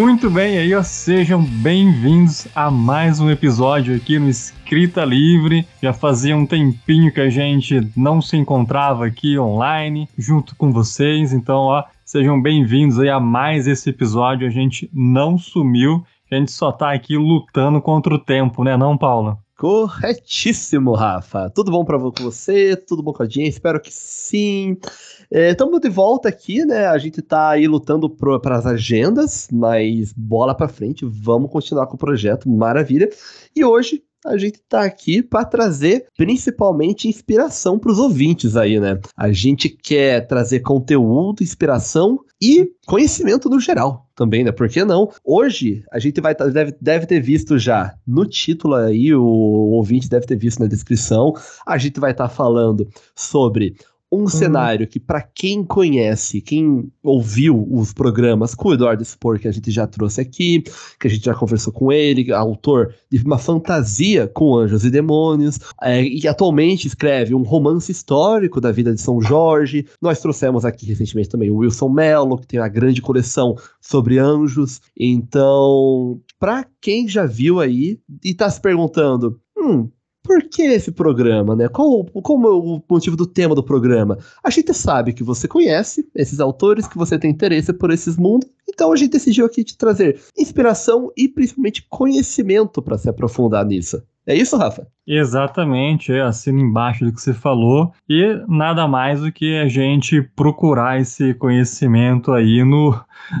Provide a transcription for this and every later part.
Muito bem, aí ó, sejam bem-vindos a mais um episódio aqui no Escrita Livre. Já fazia um tempinho que a gente não se encontrava aqui online junto com vocês, então ó, sejam bem-vindos aí a mais esse episódio. A gente não sumiu, a gente só tá aqui lutando contra o tempo, né, não, Paula? Corretíssimo, Rafa. Tudo bom para você? Tudo bom com a gente? Espero que sim. Estamos é, de volta aqui, né? A gente tá aí lutando para as agendas, mas bola para frente, vamos continuar com o projeto, maravilha. E hoje a gente tá aqui para trazer principalmente inspiração para os ouvintes aí, né? A gente quer trazer conteúdo, inspiração e conhecimento no geral também, né? Por que não? Hoje a gente vai deve, deve ter visto já no título aí, o, o ouvinte deve ter visto na descrição, a gente vai estar tá falando sobre um uhum. cenário que, para quem conhece, quem ouviu os programas com o Eduardo Spor, que a gente já trouxe aqui, que a gente já conversou com ele, autor de uma fantasia com anjos e demônios, é, e atualmente escreve um romance histórico da vida de São Jorge. Nós trouxemos aqui recentemente também o Wilson Mello, que tem uma grande coleção sobre anjos. Então, para quem já viu aí e está se perguntando, hum, por que esse programa, né? Qual, qual o motivo do tema do programa? A gente sabe que você conhece esses autores, que você tem interesse por esses mundos, então a gente decidiu aqui te trazer inspiração e principalmente conhecimento para se aprofundar nisso. É isso, Rafa? Exatamente, é, assina embaixo do que você falou. E nada mais do que a gente procurar esse conhecimento aí no,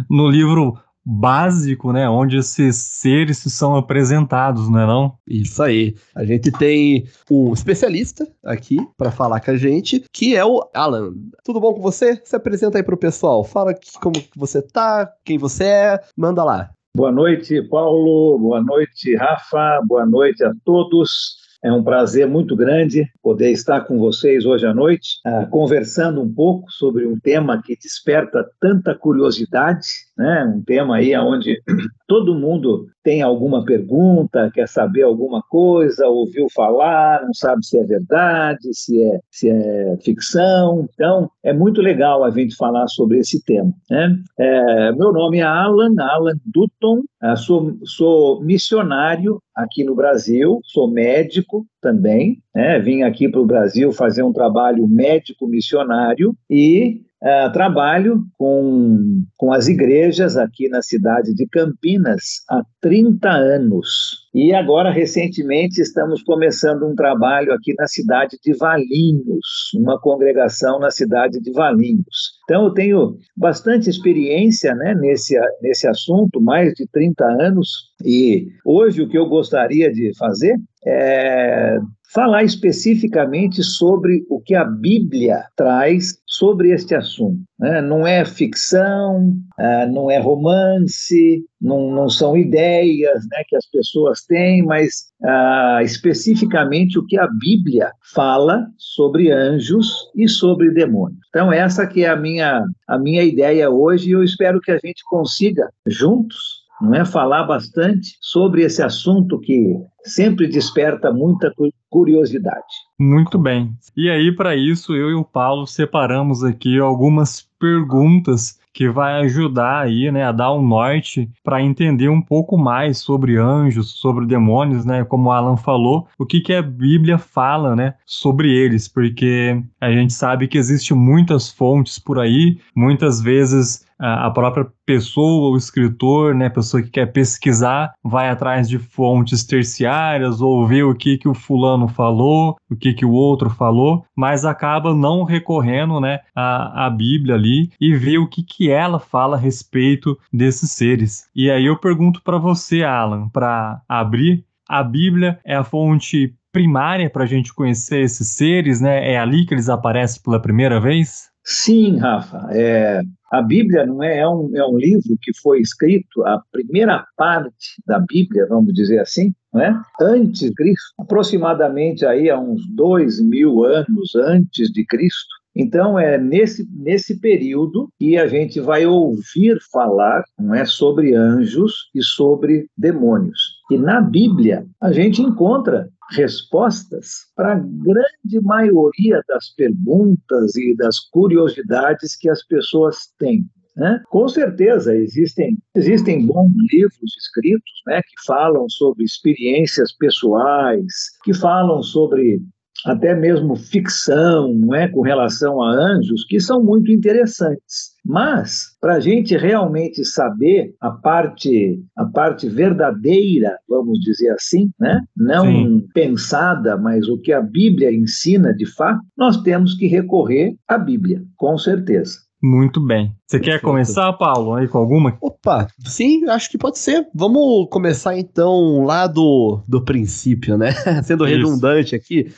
no livro básico, né, onde esses seres são apresentados, não é não? Isso aí. A gente tem um especialista aqui para falar com a gente, que é o Alan. Tudo bom com você? Se apresenta aí pro pessoal. Fala como você tá, quem você é, manda lá. Boa noite, Paulo. Boa noite, Rafa. Boa noite a todos. É um prazer muito grande poder estar com vocês hoje à noite, uh, conversando um pouco sobre um tema que desperta tanta curiosidade, né? um tema aí onde todo mundo tem alguma pergunta, quer saber alguma coisa, ouviu falar, não sabe se é verdade, se é, se é ficção. Então, é muito legal a gente falar sobre esse tema. Né? É, meu nome é Alan, Alan Dutton, ah, sou, sou missionário aqui no Brasil, sou médico também, né? vim aqui para o Brasil fazer um trabalho médico missionário e Uh, trabalho com, com as igrejas aqui na cidade de Campinas há 30 anos. E agora, recentemente, estamos começando um trabalho aqui na cidade de Valinhos, uma congregação na cidade de Valinhos. Então, eu tenho bastante experiência né, nesse, nesse assunto, mais de 30 anos, e hoje o que eu gostaria de fazer é falar especificamente sobre o que a Bíblia traz sobre este assunto. Né? Não é ficção, uh, não é romance, não, não são ideias né, que as pessoas têm, mas uh, especificamente o que a Bíblia fala sobre anjos e sobre demônios. Então essa que é a minha, a minha ideia hoje e eu espero que a gente consiga juntos não é falar bastante sobre esse assunto que sempre desperta muita curiosidade. Muito bem. E aí para isso eu e o Paulo separamos aqui algumas perguntas que vai ajudar aí, né, a dar um norte para entender um pouco mais sobre anjos, sobre demônios, né, como o Alan falou, o que que a Bíblia fala, né, sobre eles, porque a gente sabe que existem muitas fontes por aí, muitas vezes a própria pessoa, o escritor, né, a pessoa que quer pesquisar, vai atrás de fontes terciárias ou ver o que que o fulano falou, o que que o outro falou, mas acaba não recorrendo, né, à, à Bíblia ali e ver o que que ela fala a respeito desses seres. E aí eu pergunto para você, Alan, para abrir, a Bíblia é a fonte primária para a gente conhecer esses seres, né? É ali que eles aparecem pela primeira vez? Sim, Rafa. É, a Bíblia não é, é, um, é um livro que foi escrito, a primeira parte da Bíblia, vamos dizer assim, não é? antes de Cristo, aproximadamente aí há uns dois mil anos antes de Cristo. Então é nesse, nesse período que a gente vai ouvir falar não é, sobre anjos e sobre demônios. E na Bíblia a gente encontra respostas para a grande maioria das perguntas e das curiosidades que as pessoas têm. Né? Com certeza existem, existem bons livros escritos né, que falam sobre experiências pessoais, que falam sobre até mesmo ficção, não é, com relação a anjos, que são muito interessantes. Mas para a gente realmente saber a parte, a parte verdadeira, vamos dizer assim, né, não Sim. pensada, mas o que a Bíblia ensina de fato, nós temos que recorrer à Bíblia, com certeza. Muito bem. Você quer começar, Paulo, aí com alguma? Opa, sim, acho que pode ser. Vamos começar então lá do, do princípio, né? Sendo Isso. redundante aqui,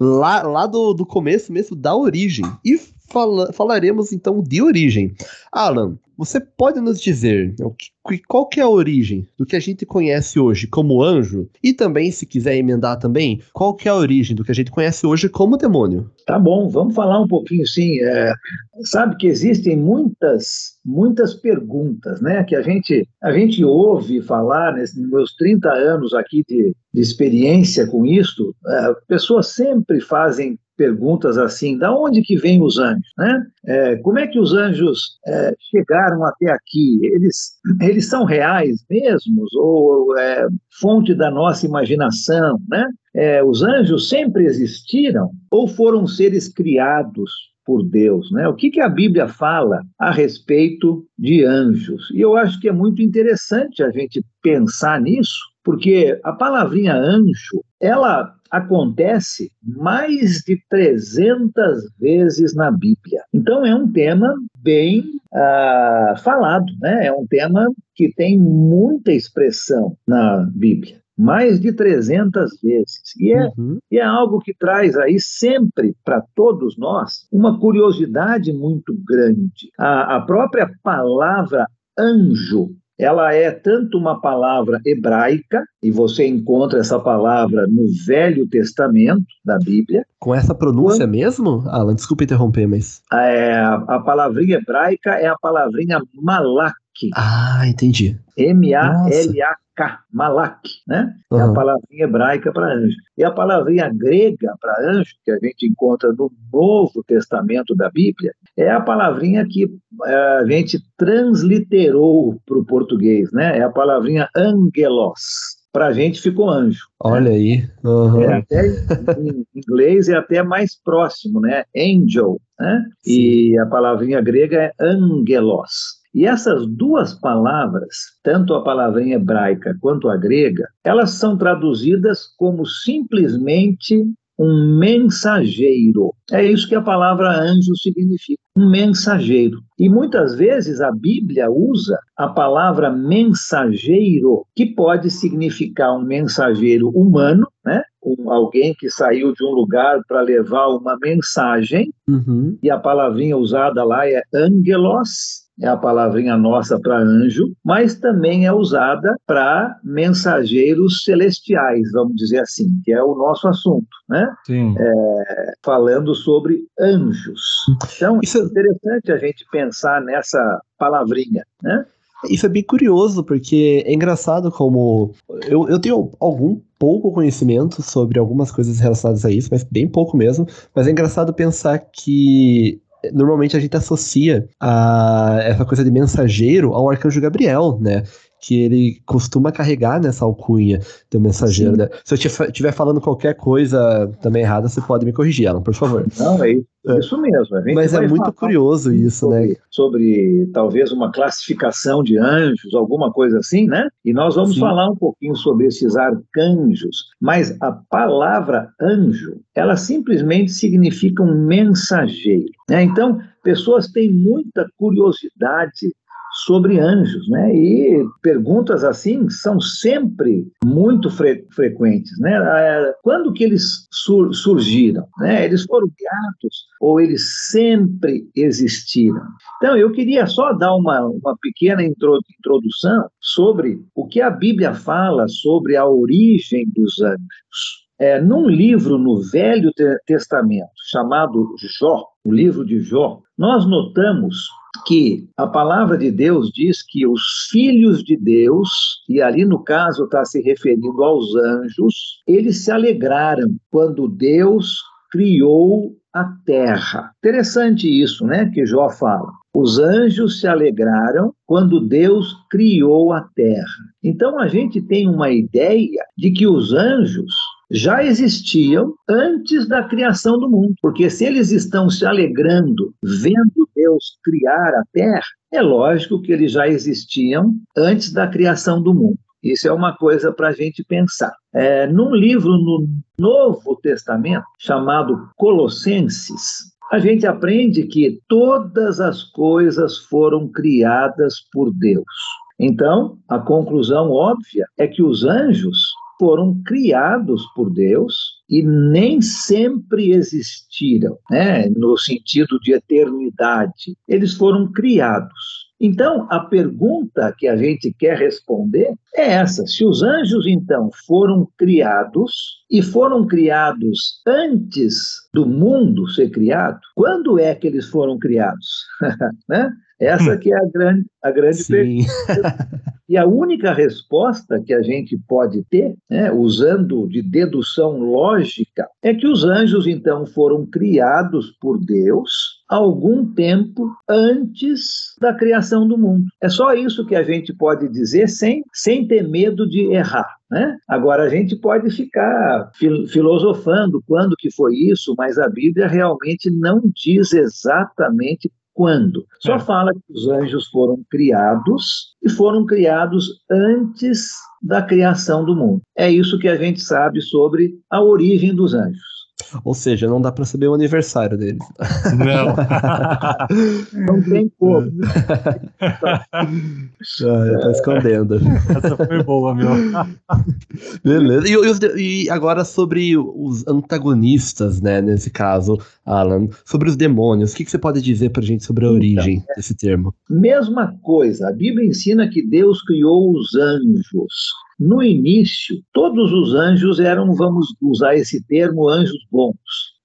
lá, lá do, do começo mesmo, da origem. E fala, falaremos então de origem. Alan, você pode nos dizer qual que é a origem do que a gente conhece hoje como anjo? E também, se quiser emendar também, qual que é a origem do que a gente conhece hoje como demônio? Tá bom, vamos falar um pouquinho sim. É, sabe que existem muitas, muitas perguntas, né? Que a gente, a gente ouve falar nesses meus 30 anos aqui de, de experiência com isso, é, pessoas sempre fazem perguntas assim, da onde que vêm os anjos, né? É, como é que os anjos é, chegaram até aqui? Eles, eles são reais mesmos ou é, fonte da nossa imaginação, né? É, os anjos sempre existiram ou foram seres criados por Deus, né? O que, que a Bíblia fala a respeito de anjos? E eu acho que é muito interessante a gente pensar nisso, porque a palavrinha anjo, ela acontece mais de 300 vezes na Bíblia. Então é um tema bem uh, falado, né? É um tema que tem muita expressão na Bíblia. Mais de 300 vezes. E é, uhum. e é algo que traz aí sempre para todos nós uma curiosidade muito grande. A, a própria palavra anjo ela é tanto uma palavra hebraica, e você encontra essa palavra no Velho Testamento da Bíblia. Com essa pronúncia quando... mesmo? Alan, desculpa interromper, mas. É, a palavrinha hebraica é a palavrinha malak. Ah, entendi. M-A-L-A-K. K, Malak, né? Uhum. É a palavrinha hebraica para anjo. E a palavrinha grega para anjo, que a gente encontra no Novo Testamento da Bíblia, é a palavrinha que é, a gente transliterou para o português, né? É a palavrinha angelos para a gente ficou anjo. Né? Olha né? aí. Uhum. É, até em inglês é até mais próximo, né? Angel, né? E a palavrinha grega é angelos. E essas duas palavras, tanto a palavra em hebraica quanto a grega, elas são traduzidas como simplesmente um mensageiro. É isso que a palavra anjo significa, um mensageiro. E muitas vezes a Bíblia usa a palavra mensageiro, que pode significar um mensageiro humano, né? Um, alguém que saiu de um lugar para levar uma mensagem, uhum. e a palavrinha usada lá é angelos, é a palavrinha nossa para anjo, mas também é usada para mensageiros celestiais, vamos dizer assim, que é o nosso assunto, né? Sim. É, falando sobre anjos. Então, Isso... é interessante a gente pensar nessa palavrinha, né? Isso é bem curioso, porque é engraçado como. Eu, eu tenho algum pouco conhecimento sobre algumas coisas relacionadas a isso, mas bem pouco mesmo. Mas é engraçado pensar que normalmente a gente associa a essa coisa de mensageiro ao arcanjo Gabriel, né? Que ele costuma carregar nessa alcunha do mensageiro. Né? Se eu estiver falando qualquer coisa também errada, você pode me corrigir, Alan, por favor. Não, é isso. É. Isso mesmo. Mas é muito curioso isso, sobre, né? Sobre talvez uma classificação de anjos, alguma coisa assim, né? E nós vamos Sim. falar um pouquinho sobre esses arcanjos. Mas a palavra anjo, ela simplesmente significa um mensageiro. Né? Então, pessoas têm muita curiosidade sobre anjos, né? E perguntas assim são sempre muito fre frequentes, né? É, quando que eles sur surgiram, né? Eles foram criados ou eles sempre existiram? Então, eu queria só dar uma, uma pequena introdução sobre o que a Bíblia fala sobre a origem dos anjos. É, num livro no Velho Testamento chamado Jó, o livro de Jó, nós notamos que a palavra de Deus diz que os filhos de Deus, e ali no caso está se referindo aos anjos, eles se alegraram quando Deus criou a terra. Interessante isso, né, que Jó fala. Os anjos se alegraram quando Deus criou a terra. Então a gente tem uma ideia de que os anjos já existiam antes da criação do mundo. Porque se eles estão se alegrando vendo Deus criar a terra, é lógico que eles já existiam antes da criação do mundo. Isso é uma coisa para a gente pensar. É, num livro no Novo Testamento, chamado Colossenses, a gente aprende que todas as coisas foram criadas por Deus. Então, a conclusão óbvia é que os anjos foram criados por Deus e nem sempre existiram, né, no sentido de eternidade. Eles foram criados. Então, a pergunta que a gente quer responder é essa: se os anjos, então, foram criados e foram criados antes do mundo ser criado, quando é que eles foram criados? né? Essa hum. que é a grande, a grande pergunta. E a única resposta que a gente pode ter, né, usando de dedução lógica, é que os anjos então foram criados por Deus algum tempo antes da criação do mundo. É só isso que a gente pode dizer sem, sem ter medo de errar. Né? Agora a gente pode ficar fil filosofando quando que foi isso, mas a Bíblia realmente não diz exatamente quando? Só é. fala que os anjos foram criados e foram criados antes da criação do mundo. É isso que a gente sabe sobre a origem dos anjos. Ou seja, não dá para saber o aniversário deles. Não. não tem como. ah, tá escondendo. Essa foi boa, meu. Beleza. E, e, agora sobre os antagonistas, né, nesse caso, Alan, sobre os demônios, o que, que você pode dizer pra gente sobre a então, origem então, desse termo? Mesma coisa, a Bíblia ensina que Deus criou os anjos. No início, todos os anjos eram, vamos usar esse termo, anjos bons.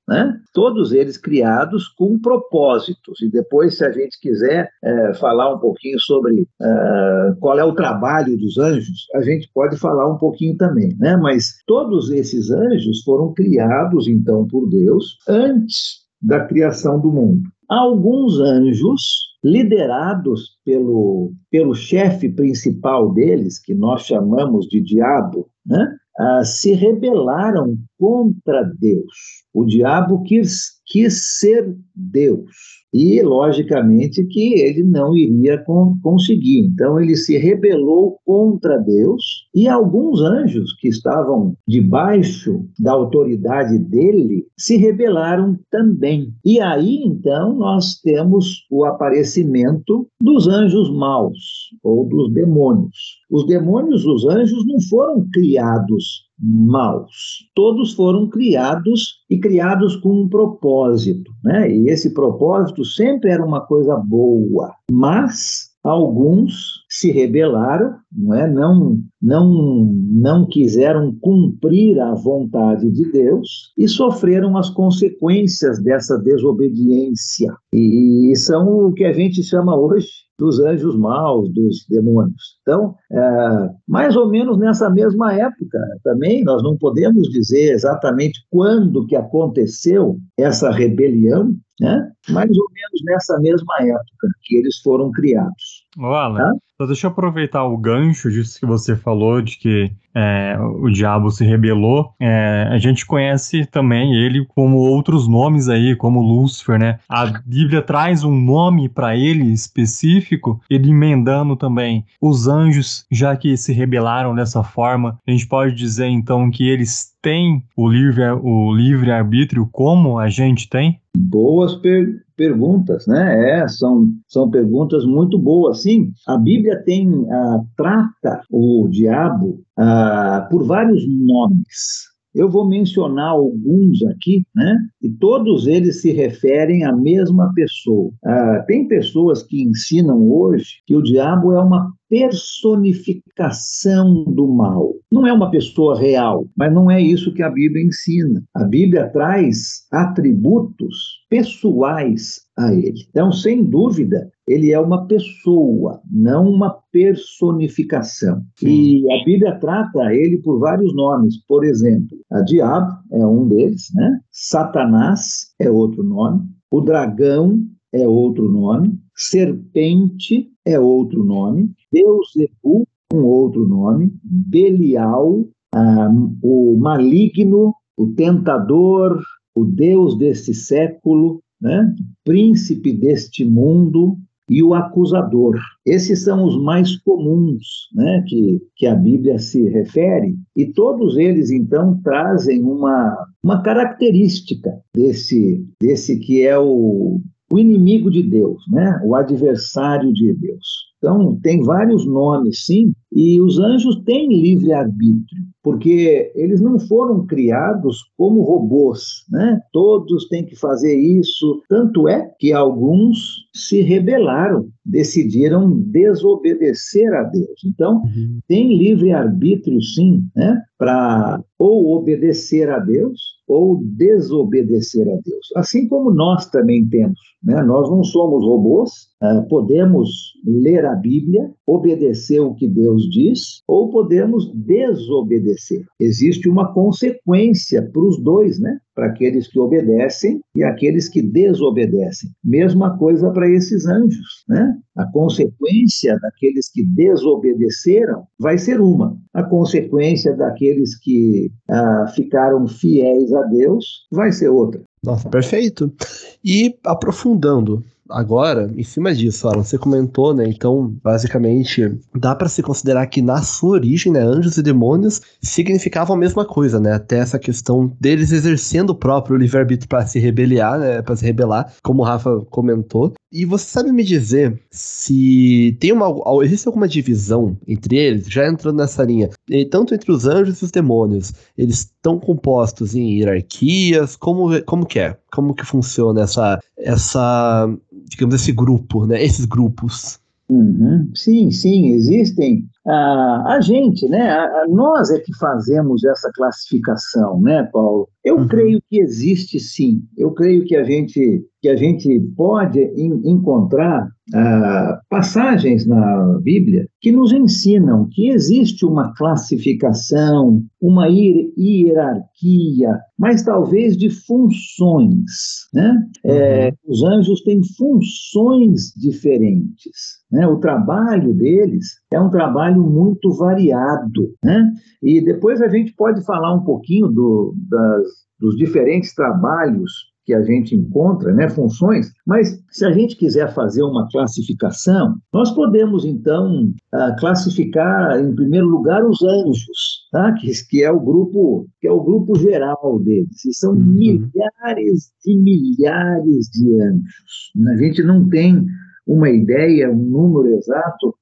Né? Todos eles criados com propósitos. E depois, se a gente quiser é, falar um pouquinho sobre é, qual é o trabalho dos anjos, a gente pode falar um pouquinho também. Né? Mas todos esses anjos foram criados, então, por Deus antes da criação do mundo. Alguns anjos liderados pelo, pelo chefe principal deles, que nós chamamos de diabo, né? ah, se rebelaram contra Deus. O diabo quis, quis ser Deus. E, logicamente, que ele não iria com, conseguir. Então, ele se rebelou contra Deus e alguns anjos que estavam debaixo da autoridade dele se rebelaram também. E aí, então, nós temos o aparecimento dos anjos maus ou dos demônios. Os demônios, os anjos, não foram criados maus. Todos foram criados e criados com um propósito, né? E esse propósito sempre era uma coisa boa, mas alguns se rebelaram, não é? Não não não quiseram cumprir a vontade de Deus e sofreram as consequências dessa desobediência. E, e são o que a gente chama hoje dos anjos maus, dos demônios. Então, é, mais ou menos nessa mesma época também, nós não podemos dizer exatamente quando que aconteceu essa rebelião, né? mais ou menos nessa mesma época que eles foram criados. Alan, tá? Então deixa eu aproveitar o gancho disso que você falou, de que é, o diabo se rebelou. É, a gente conhece também ele como outros nomes aí, como Lúcifer, né? A Bíblia traz um nome para ele específico, ele emendando também os anjos, já que se rebelaram dessa forma. A gente pode dizer então que eles têm o livre, o livre arbítrio como a gente tem? Boas per perguntas, né? É, são, são perguntas muito boas. Sim, a Bíblia tem, uh, trata o diabo uh, por vários nomes. Eu vou mencionar alguns aqui, né? E todos eles se referem à mesma pessoa. Uh, tem pessoas que ensinam hoje que o diabo é uma personificação do mal. Não é uma pessoa real, mas não é isso que a Bíblia ensina. A Bíblia traz atributos pessoais a ele. Então, sem dúvida, ele é uma pessoa, não uma personificação. E a Bíblia trata ele por vários nomes. Por exemplo, a diabo é um deles, né? Satanás é outro nome, o dragão é outro nome, serpente é outro nome, Beuzebu, um outro nome, Belial, ah, o maligno, o tentador, o Deus deste século, né? príncipe deste mundo e o acusador. Esses são os mais comuns né? que, que a Bíblia se refere, e todos eles, então, trazem uma, uma característica desse, desse que é o, o inimigo de Deus, né? o adversário de Deus. Então, tem vários nomes, sim, e os anjos têm livre-arbítrio, porque eles não foram criados como robôs, né? Todos têm que fazer isso. Tanto é que alguns se rebelaram, decidiram desobedecer a Deus. Então, uhum. tem livre-arbítrio, sim, né? Para ou obedecer a Deus ou desobedecer a Deus. Assim como nós também temos. Né? Nós não somos robôs, podemos ler a Bíblia, obedecer o que Deus diz, ou podemos desobedecer. Existe uma consequência para os dois, né? para aqueles que obedecem e aqueles que desobedecem. Mesma coisa para esses anjos, né? A consequência daqueles que desobedeceram vai ser uma. A consequência daqueles que ah, ficaram fiéis a Deus vai ser outra. Nossa, perfeito. E aprofundando, agora, em cima disso, Alan, você comentou, né? Então, basicamente, dá para se considerar que na sua origem, né, anjos e demônios significavam a mesma coisa, né? Até essa questão deles exercendo o próprio livre-arbítrio para se rebeliar, né? Para se rebelar, como o Rafa comentou. E você sabe me dizer se tem uma existe alguma divisão entre eles, já entrando nessa linha, tanto entre os anjos e os demônios, eles estão compostos em hierarquias, como como que é? Como que funciona essa essa digamos esse grupo, né? Esses grupos. Uhum. Sim, sim, existem. Ah, a gente, né? A, a, nós é que fazemos essa classificação, né, Paulo? Eu uhum. creio que existe sim. Eu creio que a gente que a gente pode encontrar ah, passagens na Bíblia que nos ensinam que existe uma classificação, uma hierarquia, mas talvez de funções. Né? É, uhum. os anjos têm funções diferentes. Né? O trabalho deles é um trabalho muito variado. Né? E depois a gente pode falar um pouquinho do, das, dos diferentes trabalhos que a gente encontra, né, funções, mas se a gente quiser fazer uma classificação, nós podemos então uh, classificar em primeiro lugar os anjos, tá? que, que é o grupo que é o grupo geral deles, e são uhum. milhares e milhares de anjos. A gente não tem uma ideia, um número exato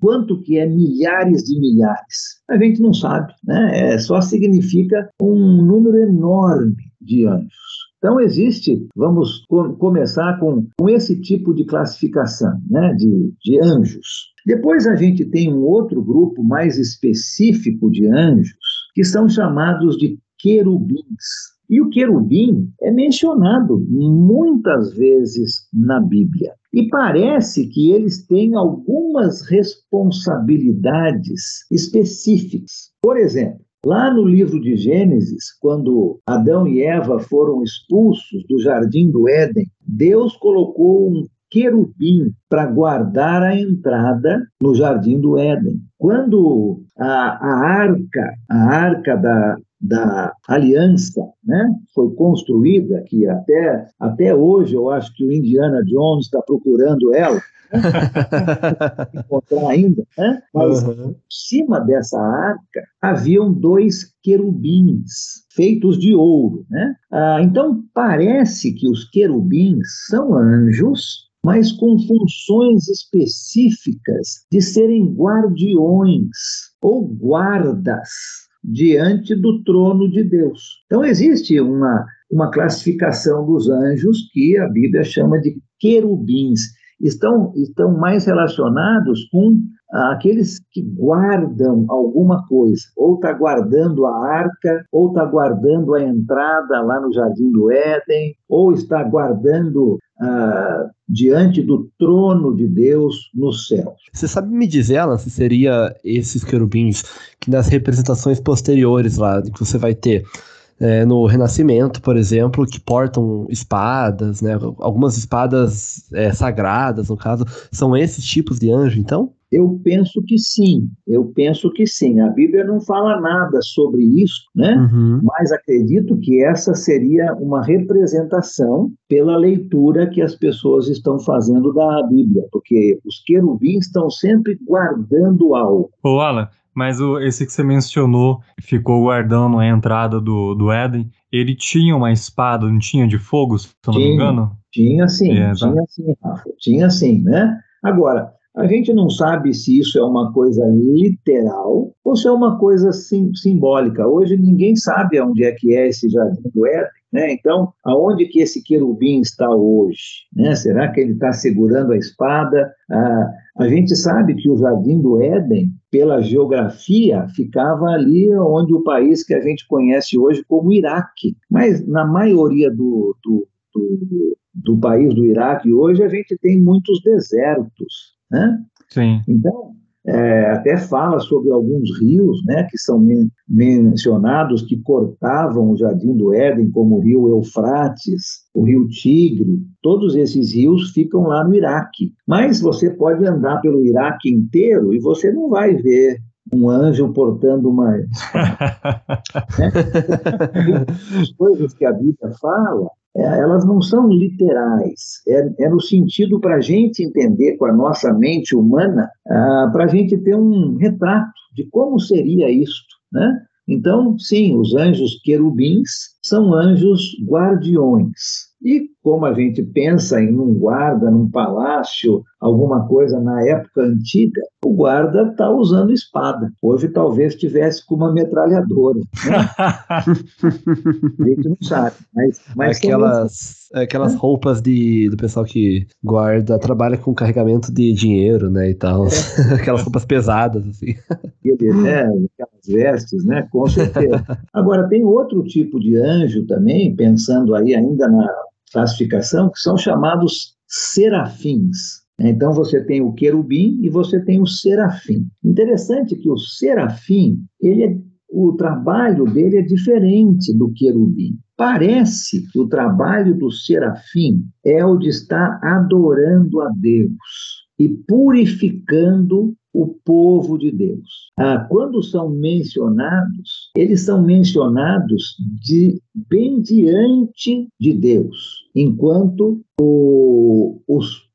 quanto que é milhares de milhares. A gente não sabe, né? É, só significa um número enorme de anjos. Então, existe, vamos com, começar com, com esse tipo de classificação né, de, de anjos. Depois, a gente tem um outro grupo mais específico de anjos, que são chamados de querubins. E o querubim é mencionado muitas vezes na Bíblia. E parece que eles têm algumas responsabilidades específicas. Por exemplo, Lá no livro de Gênesis, quando Adão e Eva foram expulsos do jardim do Éden, Deus colocou um querubim para guardar a entrada no jardim do Éden. Quando a, a arca, a arca da, da aliança, né, foi construída, que até, até hoje eu acho que o Indiana Jones está procurando ela, encontrar ainda, né? mas uhum. em cima dessa arca haviam dois querubins feitos de ouro. Né? Ah, então parece que os querubins são anjos, mas com funções específicas de serem guardiões ou guardas diante do trono de Deus. Então existe uma, uma classificação dos anjos que a Bíblia chama de querubins estão, estão mais relacionados com aqueles que guardam alguma coisa, ou está guardando a arca, ou está guardando a entrada lá no Jardim do Éden, ou está guardando ah, diante do trono de Deus no céu. Você sabe me dizer, Alan, se seria esses querubins que nas representações posteriores lá, que você vai ter é, no Renascimento, por exemplo, que portam espadas, né? Algumas espadas é, sagradas, no caso, são esses tipos de anjo, então? Eu penso que sim, eu penso que sim. A Bíblia não fala nada sobre isso, né? Uhum. Mas acredito que essa seria uma representação pela leitura que as pessoas estão fazendo da Bíblia, porque os querubins estão sempre guardando algo. Ô, Alan, mas o, esse que você mencionou, ficou guardando a entrada do, do Éden, ele tinha uma espada, não tinha de fogo, se eu não me engano? Tinha sim, é, tá. tinha sim, Rafa, tinha sim, né? Agora, a gente não sabe se isso é uma coisa literal ou se é uma coisa sim, simbólica. Hoje ninguém sabe onde é que é esse jardim do Éden. Né? Então, aonde que esse querubim está hoje? Né? Será que ele está segurando a espada? Ah, a gente sabe que o Jardim do Éden, pela geografia, ficava ali onde o país que a gente conhece hoje como Iraque. Mas na maioria do, do, do, do país do Iraque hoje, a gente tem muitos desertos. Né? Sim. Então, é, até fala sobre alguns rios né, que são men mencionados que cortavam o Jardim do Éden, como o rio Eufrates, o rio Tigre. Todos esses rios ficam lá no Iraque. Mas você pode andar pelo Iraque inteiro e você não vai ver um anjo portando uma. né? As coisas que a Bíblia fala é, elas não são literais, é, é no sentido para a gente entender com a nossa mente humana, ah, para a gente ter um retrato de como seria isto, né? Então, sim, os anjos querubins são anjos guardiões. E como a gente pensa em um guarda num palácio, alguma coisa na época antiga, o guarda está usando espada. Hoje talvez tivesse com uma metralhadora. Né? a gente não sabe. Mas, mas aquelas, aquelas é. roupas de, do pessoal que guarda, trabalha com carregamento de dinheiro, né? E tal. É. aquelas roupas pesadas, assim. É, aquelas vestes, né? Com certeza. Agora, tem outro tipo de anjo também, pensando aí ainda na classificação, que são chamados serafins. Então você tem o querubim e você tem o serafim. Interessante que o serafim, ele é, o trabalho dele é diferente do querubim. Parece que o trabalho do serafim é o de estar adorando a Deus e purificando o povo de Deus. Ah, quando são mencionados, eles são mencionados de bem diante de Deus, enquanto o,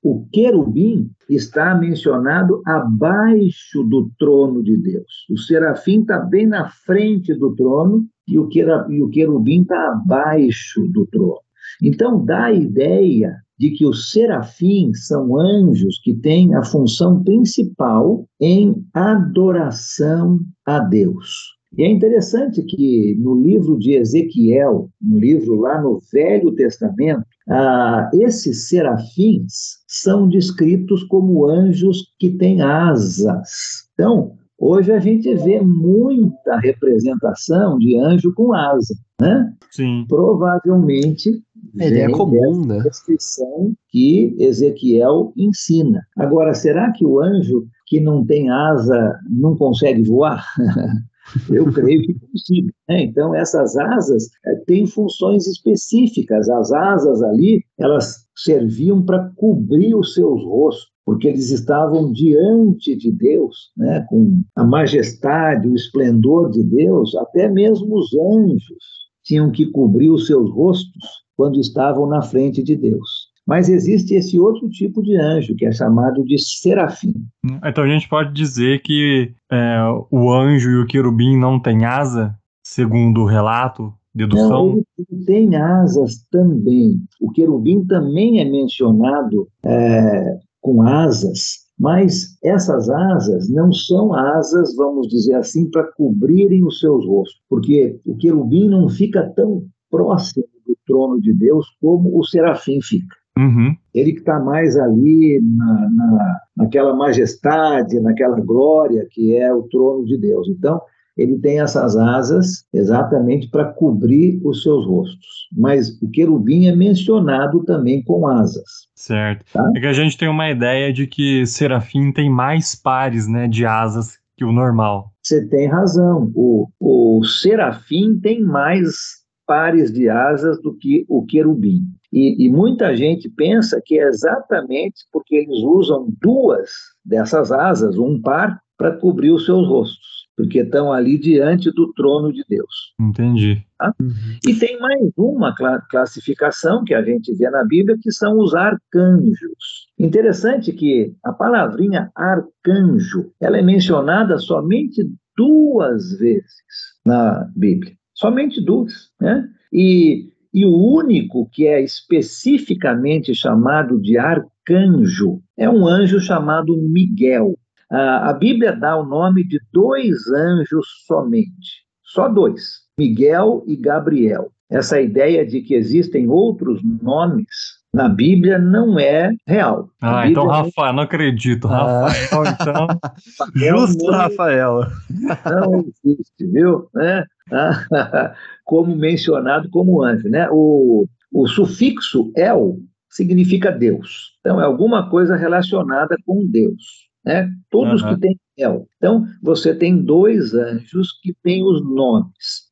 o querubim está mencionado abaixo do trono de Deus. O serafim está bem na frente do trono e o querubim está abaixo do trono. Então, dá a ideia de que os serafins são anjos que têm a função principal em adoração a Deus. E é interessante que no livro de Ezequiel, um livro lá no Velho Testamento, ah, esses serafins são descritos como anjos que têm asas. Então, hoje a gente vê muita representação de anjo com asa, né? Sim. Provavelmente ele é comum, né? descrição que Ezequiel ensina. Agora, será que o anjo que não tem asa não consegue voar? Eu creio que consiga. Né? Então, essas asas é, têm funções específicas. As asas ali, elas serviam para cobrir os seus rostos, porque eles estavam diante de Deus, né? com a majestade, o esplendor de Deus. Até mesmo os anjos tinham que cobrir os seus rostos quando estavam na frente de Deus. Mas existe esse outro tipo de anjo, que é chamado de serafim. Então a gente pode dizer que é, o anjo e o querubim não têm asa, segundo o relato, dedução? Não, ele tem asas também. O querubim também é mencionado é, com asas, mas essas asas não são asas, vamos dizer assim, para cobrirem os seus rostos, porque o querubim não fica tão próximo do trono de Deus como o serafim fica. Uhum. Ele que está mais ali na, na, naquela majestade, naquela glória que é o trono de Deus. Então, ele tem essas asas exatamente para cobrir os seus rostos. Mas o querubim é mencionado também com asas. Certo. Tá? É que a gente tem uma ideia de que serafim tem mais pares né, de asas que o normal. Você tem razão. O, o serafim tem mais pares de asas do que o querubim. E, e, muita gente pensa que é exatamente porque eles usam duas dessas asas, um par, para cobrir os seus rostos porque estão ali diante do trono de Deus. Entendi. Tá? Uhum. E tem mais uma classificação que a gente vê na Bíblia, que são os arcanjos. Interessante que a palavrinha arcanjo, ela é mencionada somente duas vezes na Bíblia. Somente duas, né? E, e o único que é especificamente chamado de arcanjo é um anjo chamado Miguel. A Bíblia dá o nome de dois anjos somente, só dois, Miguel e Gabriel. Essa ideia de que existem outros nomes na Bíblia não é real. Ah, então Rafael, não acredito. Ah. Rafael, então. Justo, Rafael. Não existe, viu? É, como mencionado como anjo. Né? O, o sufixo el significa Deus. Então, é alguma coisa relacionada com Deus né? Todos uhum. que têm mel. Então, você tem dois anjos que têm os nomes.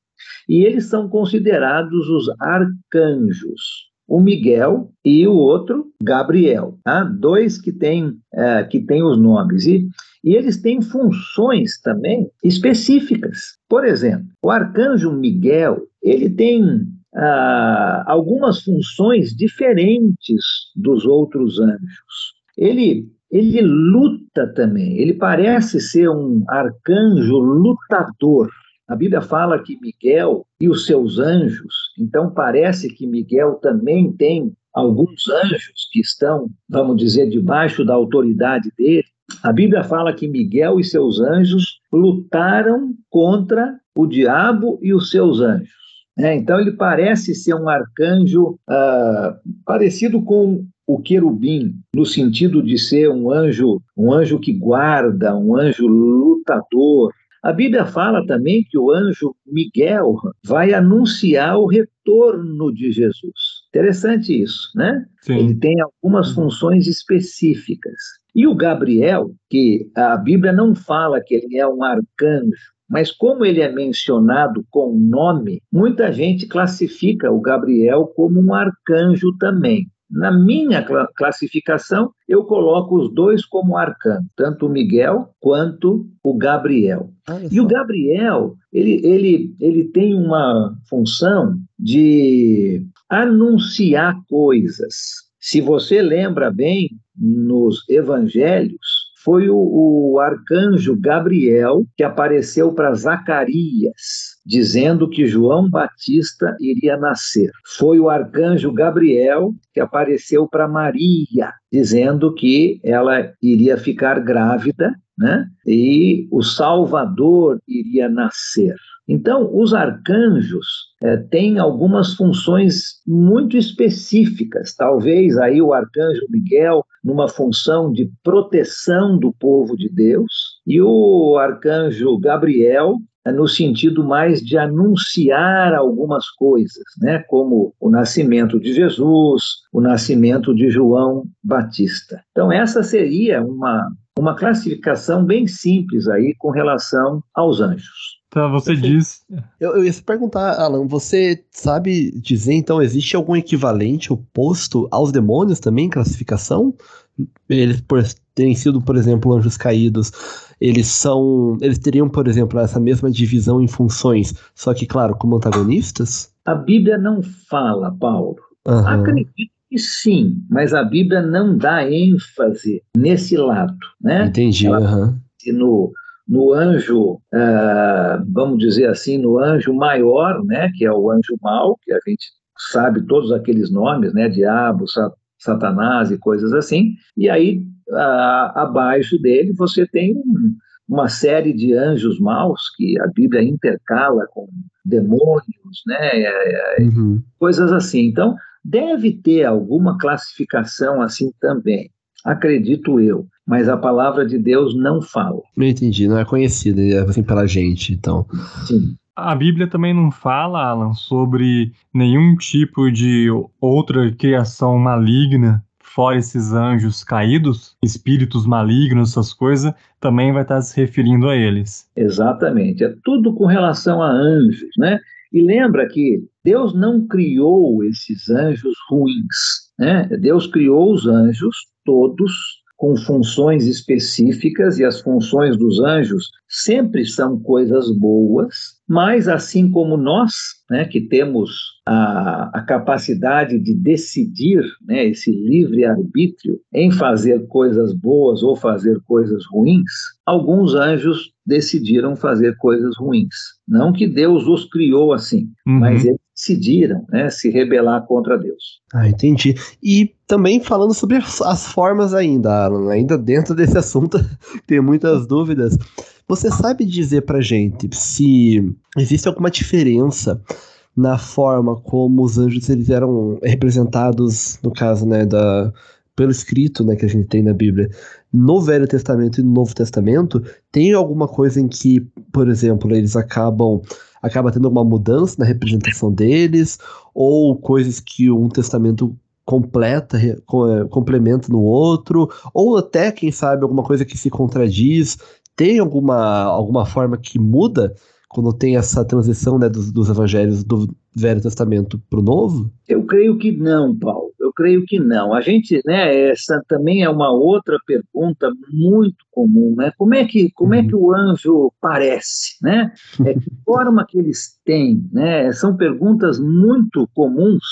E eles são considerados os arcanjos. O Miguel e o outro, Gabriel. Tá? Dois que têm, é, que têm os nomes. E, e eles têm funções também específicas. Por exemplo, o arcanjo Miguel, ele tem ah, algumas funções diferentes dos outros anjos. Ele ele luta também. Ele parece ser um arcanjo lutador. A Bíblia fala que Miguel e os seus anjos, então parece que Miguel também tem alguns anjos que estão, vamos dizer, debaixo da autoridade dele. A Bíblia fala que Miguel e seus anjos lutaram contra o diabo e os seus anjos. É, então ele parece ser um arcanjo uh, parecido com o querubim, no sentido de ser um anjo, um anjo que guarda, um anjo lutador. A Bíblia fala também que o anjo Miguel vai anunciar o retorno de Jesus. Interessante isso, né? Sim. Ele tem algumas funções específicas. E o Gabriel, que a Bíblia não fala que ele é um arcanjo, mas como ele é mencionado com nome, muita gente classifica o Gabriel como um arcanjo também. Na minha classificação, eu coloco os dois como arcano, tanto o Miguel quanto o Gabriel. E o Gabriel, ele, ele, ele tem uma função de anunciar coisas. Se você lembra bem, nos evangelhos, foi o, o arcanjo Gabriel que apareceu para Zacarias, dizendo que João Batista iria nascer. Foi o arcanjo Gabriel que apareceu para Maria, dizendo que ela iria ficar grávida, né? E o Salvador iria nascer. Então, os arcanjos é, têm algumas funções muito específicas. Talvez aí o arcanjo Miguel, numa função de proteção do povo de Deus, e o arcanjo Gabriel, é, no sentido mais de anunciar algumas coisas, né, como o nascimento de Jesus, o nascimento de João Batista. Então, essa seria uma, uma classificação bem simples aí com relação aos anjos. Tá, você diz. Eu, eu ia se perguntar, Alan, você sabe dizer, então, existe algum equivalente oposto aos demônios também classificação? Eles, por terem sido, por exemplo, anjos caídos, eles são. Eles teriam, por exemplo, essa mesma divisão em funções, só que, claro, como antagonistas? A Bíblia não fala, Paulo. Uhum. Acredito que sim, mas a Bíblia não dá ênfase nesse lado, né? Entendi. Ela, uhum. no, no anjo, uh, vamos dizer assim, no anjo maior, né, que é o anjo mau, que a gente sabe todos aqueles nomes, né, diabo, satanás e coisas assim, e aí uh, abaixo dele você tem um, uma série de anjos maus que a Bíblia intercala com demônios, né, é, é, uhum. coisas assim. Então, Deve ter alguma classificação assim também, acredito eu, mas a palavra de Deus não fala. Não entendi, não é conhecida é assim pela gente, então. Sim. A Bíblia também não fala, Alan, sobre nenhum tipo de outra criação maligna fora esses anjos caídos, espíritos malignos, essas coisas, também vai estar se referindo a eles. Exatamente. É tudo com relação a anjos, né? E lembra que Deus não criou esses anjos ruins, né? Deus criou os anjos todos com funções específicas e as funções dos anjos sempre são coisas boas, mas assim como nós, né, que temos a, a capacidade de decidir, né, esse livre arbítrio em fazer coisas boas ou fazer coisas ruins, alguns anjos decidiram fazer coisas ruins. Não que Deus os criou assim, uhum. mas eles decidiram né, se rebelar contra Deus. Ah, entendi. E também falando sobre as, as formas ainda, Alan, ainda dentro desse assunto, tem muitas dúvidas. Você sabe dizer pra gente se existe alguma diferença na forma como os anjos eles eram representados, no caso, né, da, pelo escrito né, que a gente tem na Bíblia, no Velho Testamento e no Novo Testamento, tem alguma coisa em que, por exemplo, eles acabam acaba tendo uma mudança na representação deles, ou coisas que um testamento completa, é, complementa no outro, ou até, quem sabe, alguma coisa que se contradiz tem alguma, alguma forma que muda quando tem essa transição né, dos, dos evangelhos do Velho Testamento para o Novo? Eu creio que não, Paulo. Creio que não. A gente, né, essa também é uma outra pergunta muito comum, né? Como é que, como é que o anjo parece, né? É que forma que eles têm, né? São perguntas muito comuns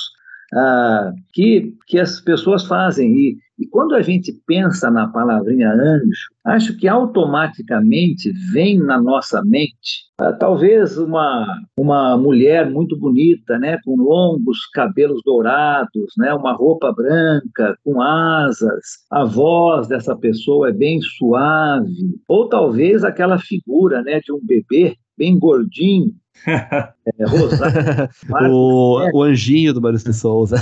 ah, que, que as pessoas fazem. E, e quando a gente pensa na palavrinha anjo, acho que automaticamente vem na nossa mente ah, talvez uma, uma mulher muito bonita, né, com longos cabelos dourados, né, uma roupa branca, com asas, a voz dessa pessoa é bem suave, ou talvez aquela figura né, de um bebê bem gordinho, é, Rosário, o, o anjinho do Maurício de Souza.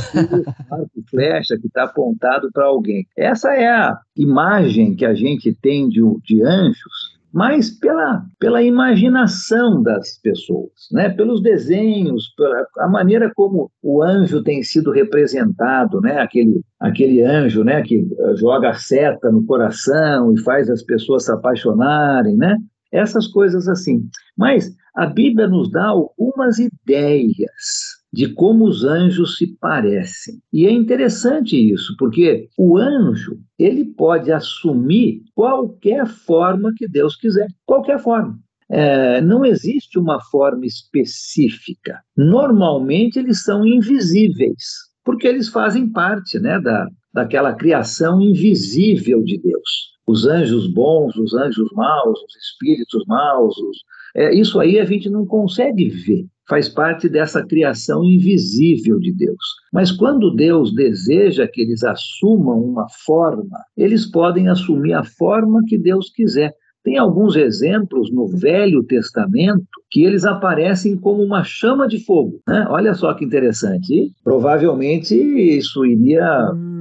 Marco Flecha que está apontado para alguém. Essa é a imagem que a gente tem de, de anjos, mas pela, pela imaginação das pessoas, né? pelos desenhos, pela a maneira como o anjo tem sido representado, né? aquele, aquele anjo né? que joga a seta no coração e faz as pessoas se apaixonarem, né? Essas coisas assim. Mas a Bíblia nos dá algumas ideias de como os anjos se parecem. E é interessante isso, porque o anjo, ele pode assumir qualquer forma que Deus quiser, qualquer forma. É, não existe uma forma específica. Normalmente eles são invisíveis, porque eles fazem parte né, da, daquela criação invisível de Deus. Os anjos bons, os anjos maus, os espíritos maus, os, é, isso aí a gente não consegue ver, faz parte dessa criação invisível de Deus. Mas quando Deus deseja que eles assumam uma forma, eles podem assumir a forma que Deus quiser. Tem alguns exemplos no Velho Testamento que eles aparecem como uma chama de fogo. Né? Olha só que interessante. Provavelmente isso iria, hum.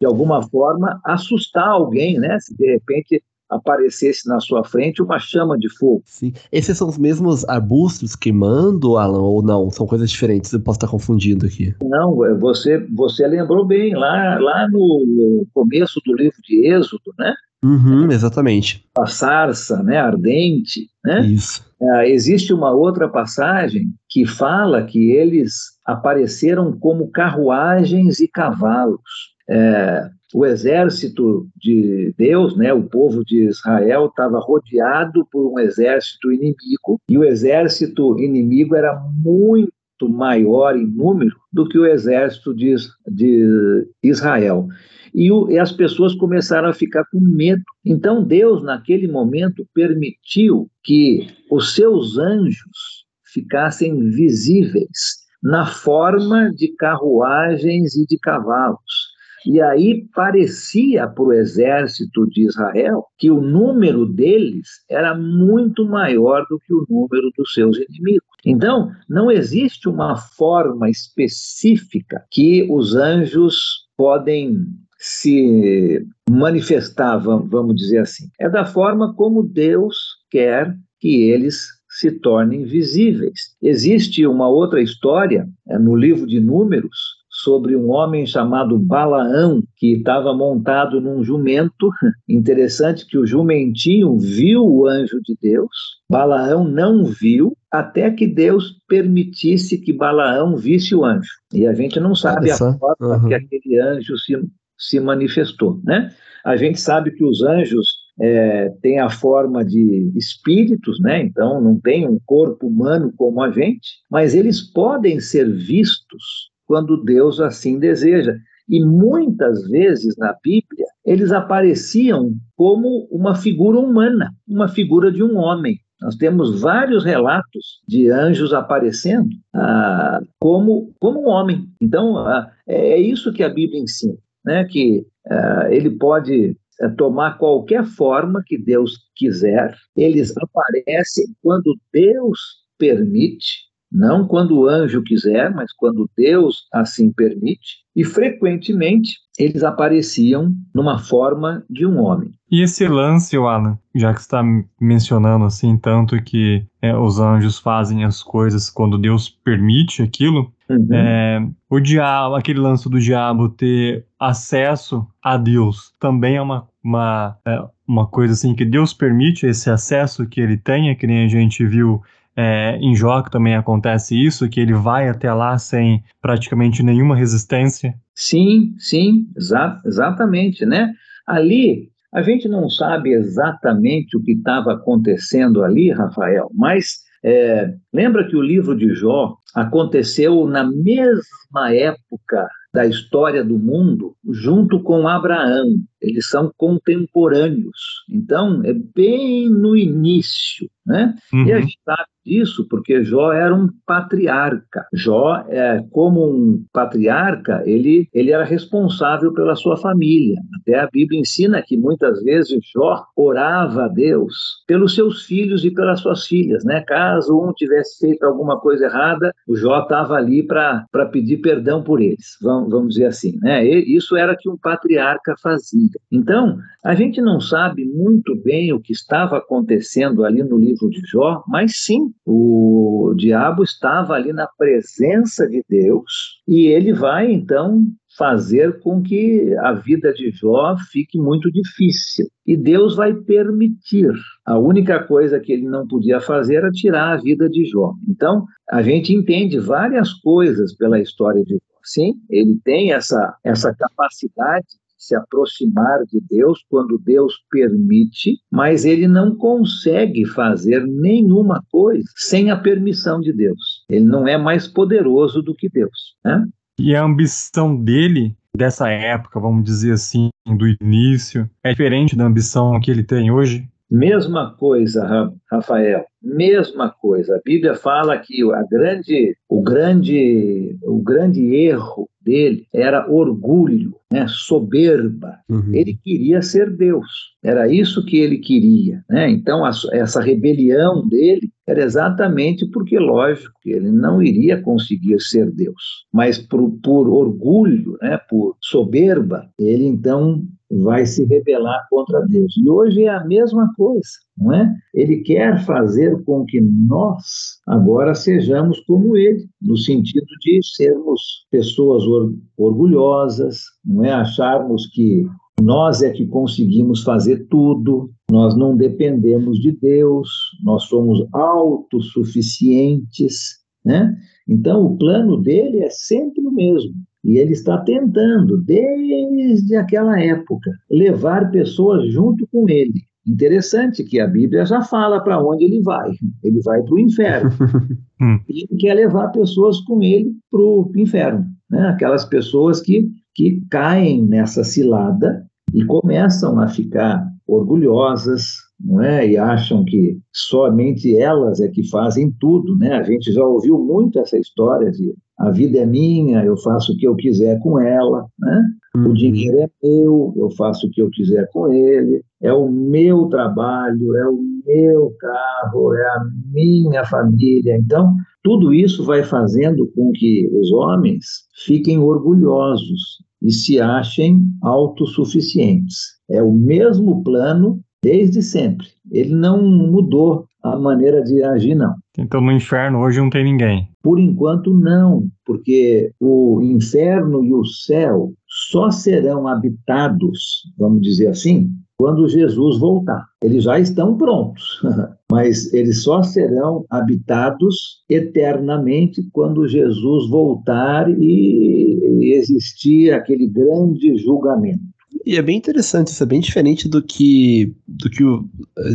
De alguma forma, assustar alguém, né? Se de repente aparecesse na sua frente uma chama de fogo. Sim. Esses são os mesmos arbustos queimando, Alan, ou não? São coisas diferentes, eu posso estar confundindo aqui. Não, é, você, você lembrou bem, lá, lá no começo do livro de Êxodo, né? Uhum, exatamente. A sarça, né, ardente, né? Isso. É, existe uma outra passagem que fala que eles apareceram como carruagens e cavalos. É, o exército de Deus, né, o povo de Israel, estava rodeado por um exército inimigo, e o exército inimigo era muito maior em número do que o exército de, de Israel. E, o, e as pessoas começaram a ficar com medo. Então, Deus, naquele momento, permitiu que os seus anjos ficassem visíveis na forma de carruagens e de cavalos. E aí parecia para o exército de Israel que o número deles era muito maior do que o número dos seus inimigos. Então, não existe uma forma específica que os anjos podem se manifestar, vamos dizer assim. É da forma como Deus quer que eles se tornem visíveis. Existe uma outra história é, no livro de Números sobre um homem chamado Balaão, que estava montado num jumento. Interessante que o jumentinho viu o anjo de Deus, Balaão não viu, até que Deus permitisse que Balaão visse o anjo. E a gente não sabe a forma uhum. que aquele anjo se, se manifestou, né? A gente sabe que os anjos é, têm a forma de espíritos, né? Então não tem um corpo humano como a gente, mas eles podem ser vistos quando Deus assim deseja. E muitas vezes na Bíblia eles apareciam como uma figura humana, uma figura de um homem. Nós temos vários relatos de anjos aparecendo ah, como, como um homem. Então, ah, é isso que a Bíblia ensina, né? que ah, ele pode é, tomar qualquer forma que Deus quiser, eles aparecem quando Deus permite, não quando o anjo quiser, mas quando Deus assim permite, e frequentemente eles apareciam numa forma de um homem. E esse lance, Alan, já que está mencionando assim tanto que é, os anjos fazem as coisas quando Deus permite aquilo, uhum. é, o diabo, aquele lance do diabo ter acesso a Deus, também é uma uma, é, uma coisa assim que Deus permite esse acesso que ele tenha, que nem a gente viu é, em que também acontece isso, que ele vai até lá sem praticamente nenhuma resistência. Sim, sim, exa exatamente, né? Ali a gente não sabe exatamente o que estava acontecendo ali, Rafael, mas é, lembra que o livro de Jó aconteceu na mesma época da história do mundo, junto com Abraão. Eles são contemporâneos. Então, é bem no início, né? Uhum. E a uhum. gente sabe disso porque Jó era um patriarca. Jó, é, como um patriarca, ele, ele era responsável pela sua família. Até a Bíblia ensina que muitas vezes Jó orava a Deus pelos seus filhos e pelas suas filhas, né? Caso um tivesse feito alguma coisa errada, o Jó estava ali para pedir perdão por eles, vamos, vamos dizer assim, né? E isso era que um patriarca fazia. Então, a gente não sabe muito bem o que estava acontecendo ali no livro de Jó, mas sim, o diabo estava ali na presença de Deus e ele vai então fazer com que a vida de Jó fique muito difícil. E Deus vai permitir. A única coisa que ele não podia fazer era tirar a vida de Jó. Então, a gente entende várias coisas pela história de Jó. Sim, ele tem essa, essa capacidade se aproximar de Deus quando Deus permite, mas ele não consegue fazer nenhuma coisa sem a permissão de Deus. Ele não é mais poderoso do que Deus. Né? E a ambição dele dessa época, vamos dizer assim, do início, é diferente da ambição que ele tem hoje? Mesma coisa, Rafael, mesma coisa. A Bíblia fala que a grande, o grande, o grande erro dele era orgulho, né, soberba. Uhum. Ele queria ser Deus. Era isso que ele queria. Né? Então, a, essa rebelião dele era exatamente porque, lógico, ele não iria conseguir ser Deus. Mas por, por orgulho, né, por soberba, ele então vai se rebelar contra Deus. E hoje é a mesma coisa, não é? Ele quer fazer com que nós agora sejamos como ele, no sentido de sermos pessoas or orgulhosas, não é? Acharmos que nós é que conseguimos fazer tudo, nós não dependemos de Deus, nós somos autossuficientes, né? Então, o plano dele é sempre o mesmo. E ele está tentando, desde aquela época, levar pessoas junto com ele. Interessante que a Bíblia já fala para onde ele vai. Ele vai para o inferno. Hum. e ele quer levar pessoas com ele para o inferno. Né? Aquelas pessoas que, que caem nessa cilada e começam a ficar orgulhosas, não é? E acham que somente elas é que fazem tudo, né? A gente já ouviu muito essa história de a vida é minha, eu faço o que eu quiser com ela, né? Uhum. O dinheiro é meu, eu faço o que eu quiser com ele, é o meu trabalho, é o meu carro, é a minha família. Então, tudo isso vai fazendo com que os homens fiquem orgulhosos e se achem autossuficientes. É o mesmo plano desde sempre. Ele não mudou a maneira de agir, não. Então no inferno hoje não tem ninguém. Por enquanto, não, porque o inferno e o céu só serão habitados, vamos dizer assim, quando Jesus voltar. Eles já estão prontos, mas eles só serão habitados eternamente quando Jesus voltar e existir aquele grande julgamento. E é bem interessante, isso é bem diferente do que do que o,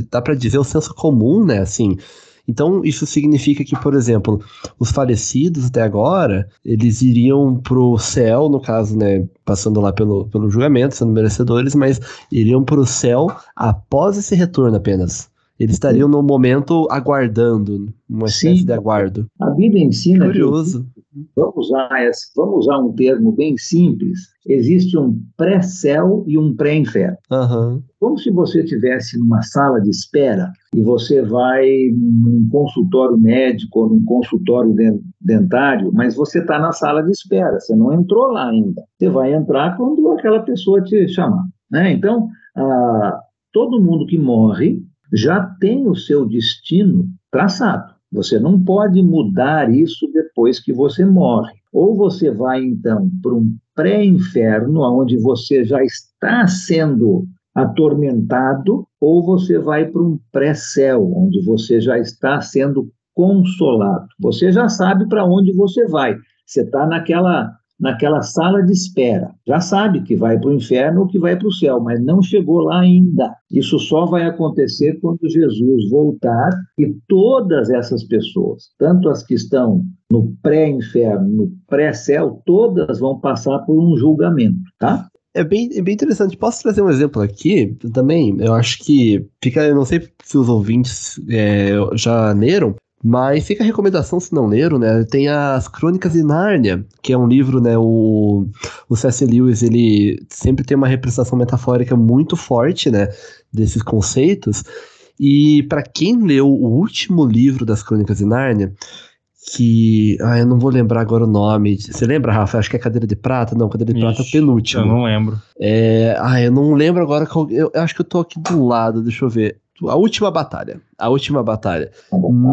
dá para dizer o senso comum, né? Assim, então, isso significa que, por exemplo, os falecidos até agora, eles iriam pro céu, no caso, né, passando lá pelo, pelo julgamento, sendo merecedores, mas iriam pro céu após esse retorno apenas. Eles estariam no momento aguardando, uma espécie Sim. de aguardo. A Bíblia ensina Curioso. que vamos usar, esse, vamos usar um termo bem simples, existe um pré-céu e um pré-inferno. Uhum. Como se você estivesse numa sala de espera e você vai num consultório médico ou num consultório dentário, mas você está na sala de espera, você não entrou lá ainda. Você vai entrar quando aquela pessoa te chamar. Né? Então, ah, todo mundo que morre já tem o seu destino traçado. Você não pode mudar isso depois que você morre. Ou você vai, então, para um pré-inferno, onde você já está sendo atormentado, ou você vai para um pré-céu, onde você já está sendo consolado. Você já sabe para onde você vai. Você está naquela naquela sala de espera. Já sabe que vai para o inferno ou que vai para o céu, mas não chegou lá ainda. Isso só vai acontecer quando Jesus voltar e todas essas pessoas, tanto as que estão no pré-inferno, no pré-céu, todas vão passar por um julgamento, tá? É bem, é bem interessante. Posso trazer um exemplo aqui também? Eu acho que fica. Eu não sei se os ouvintes é, já leram, mas fica a recomendação, se não leram, né? Tem as Crônicas de Nárnia, que é um livro, né? O, o C.S. Lewis, ele sempre tem uma representação metafórica muito forte, né? Desses conceitos. E para quem leu o último livro das Crônicas de Nárnia, que. Ah, eu não vou lembrar agora o nome. Você lembra, Rafa? Acho que é Cadeira de Prata? Não, Cadeira de Ixi, Prata é o penúltimo. Eu não lembro. É... Ah, eu não lembro agora. Eu, eu acho que eu tô aqui do lado, deixa eu ver. A última batalha. A última batalha.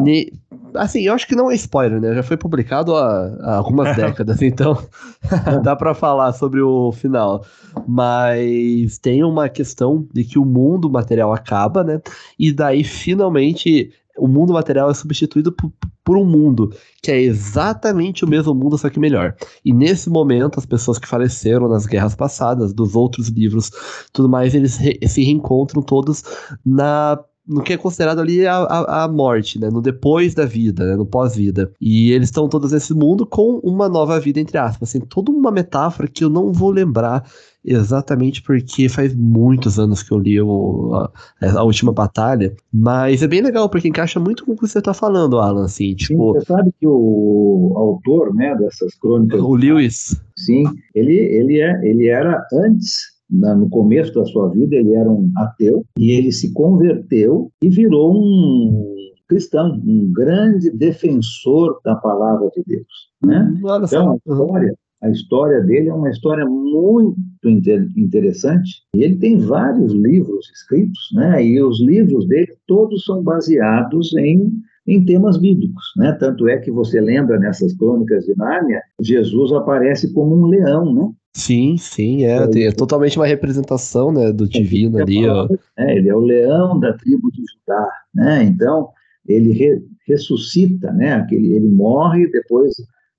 Ne... Assim, eu acho que não é spoiler, né? Já foi publicado há, há algumas décadas, então dá para falar sobre o final. Mas tem uma questão de que o mundo material acaba, né? E daí finalmente o mundo material é substituído por, por, um mundo que é exatamente o mesmo mundo, só que melhor. E nesse momento, as pessoas que faleceram nas guerras passadas, dos outros livros, tudo mais, eles re se reencontram todos na no que é considerado ali a, a, a, morte, né? No depois da vida, né? No pós-vida. E eles estão todos nesse mundo com uma nova vida, entre aspas. Assim, toda uma metáfora que eu não vou lembrar exatamente porque faz muitos anos que eu li o, a, a, última batalha, mas é bem legal porque encaixa muito com o que você está falando, Alan, assim, tipo... Sim, você sabe que o autor, né, dessas crônicas... O Lewis. Sim, ele, ele, é, ele era antes no começo da sua vida, ele era um ateu e ele se converteu e virou um cristão, um grande defensor da palavra de Deus. Né? Hum, então, a história, a história dele é uma história muito interessante. E ele tem vários livros escritos, né? E os livros dele todos são baseados em em temas bíblicos, né? Tanto é que você lembra nessas crônicas de Nárnia, Jesus aparece como um leão, né? Sim, sim, é, é, é totalmente uma representação, né, do divino ali, ó. É, ele é o leão da tribo de Judá, né? Então, ele re, ressuscita, né? Aquele, ele morre, depois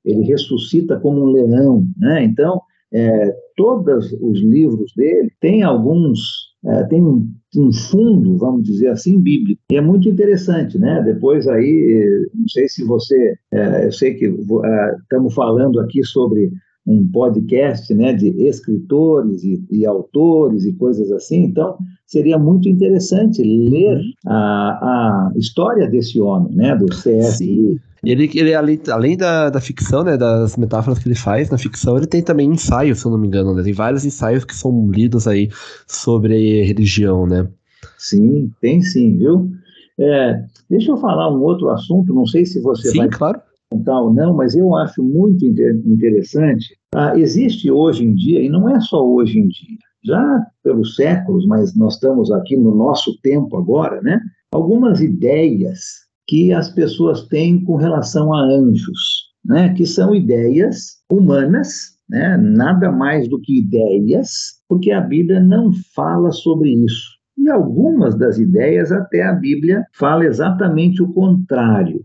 ele ressuscita como um leão, né? Então, é, todos os livros dele têm alguns, é, tem um, um, fundo, vamos dizer assim, bíblico. E é muito interessante, né? Depois aí, não sei se você, é, eu sei que é, estamos falando aqui sobre um podcast né, de escritores e, e, autores e coisas assim. Então, seria muito interessante ler a, a história desse homem, né, do C.S. Ele, ele além, além da, da ficção, né, das metáforas que ele faz na ficção, ele tem também ensaios, se eu não me engano, né? Tem vários ensaios que são lidos aí sobre religião, né? Sim, tem sim, viu? É, deixa eu falar um outro assunto, não sei se você sim, vai claro. contar ou não, mas eu acho muito interessante. Ah, existe hoje em dia, e não é só hoje em dia, já pelos séculos, mas nós estamos aqui no nosso tempo agora, né? Algumas ideias que as pessoas têm com relação a anjos, né? Que são ideias humanas, né? Nada mais do que ideias, porque a Bíblia não fala sobre isso. E algumas das ideias até a Bíblia fala exatamente o contrário.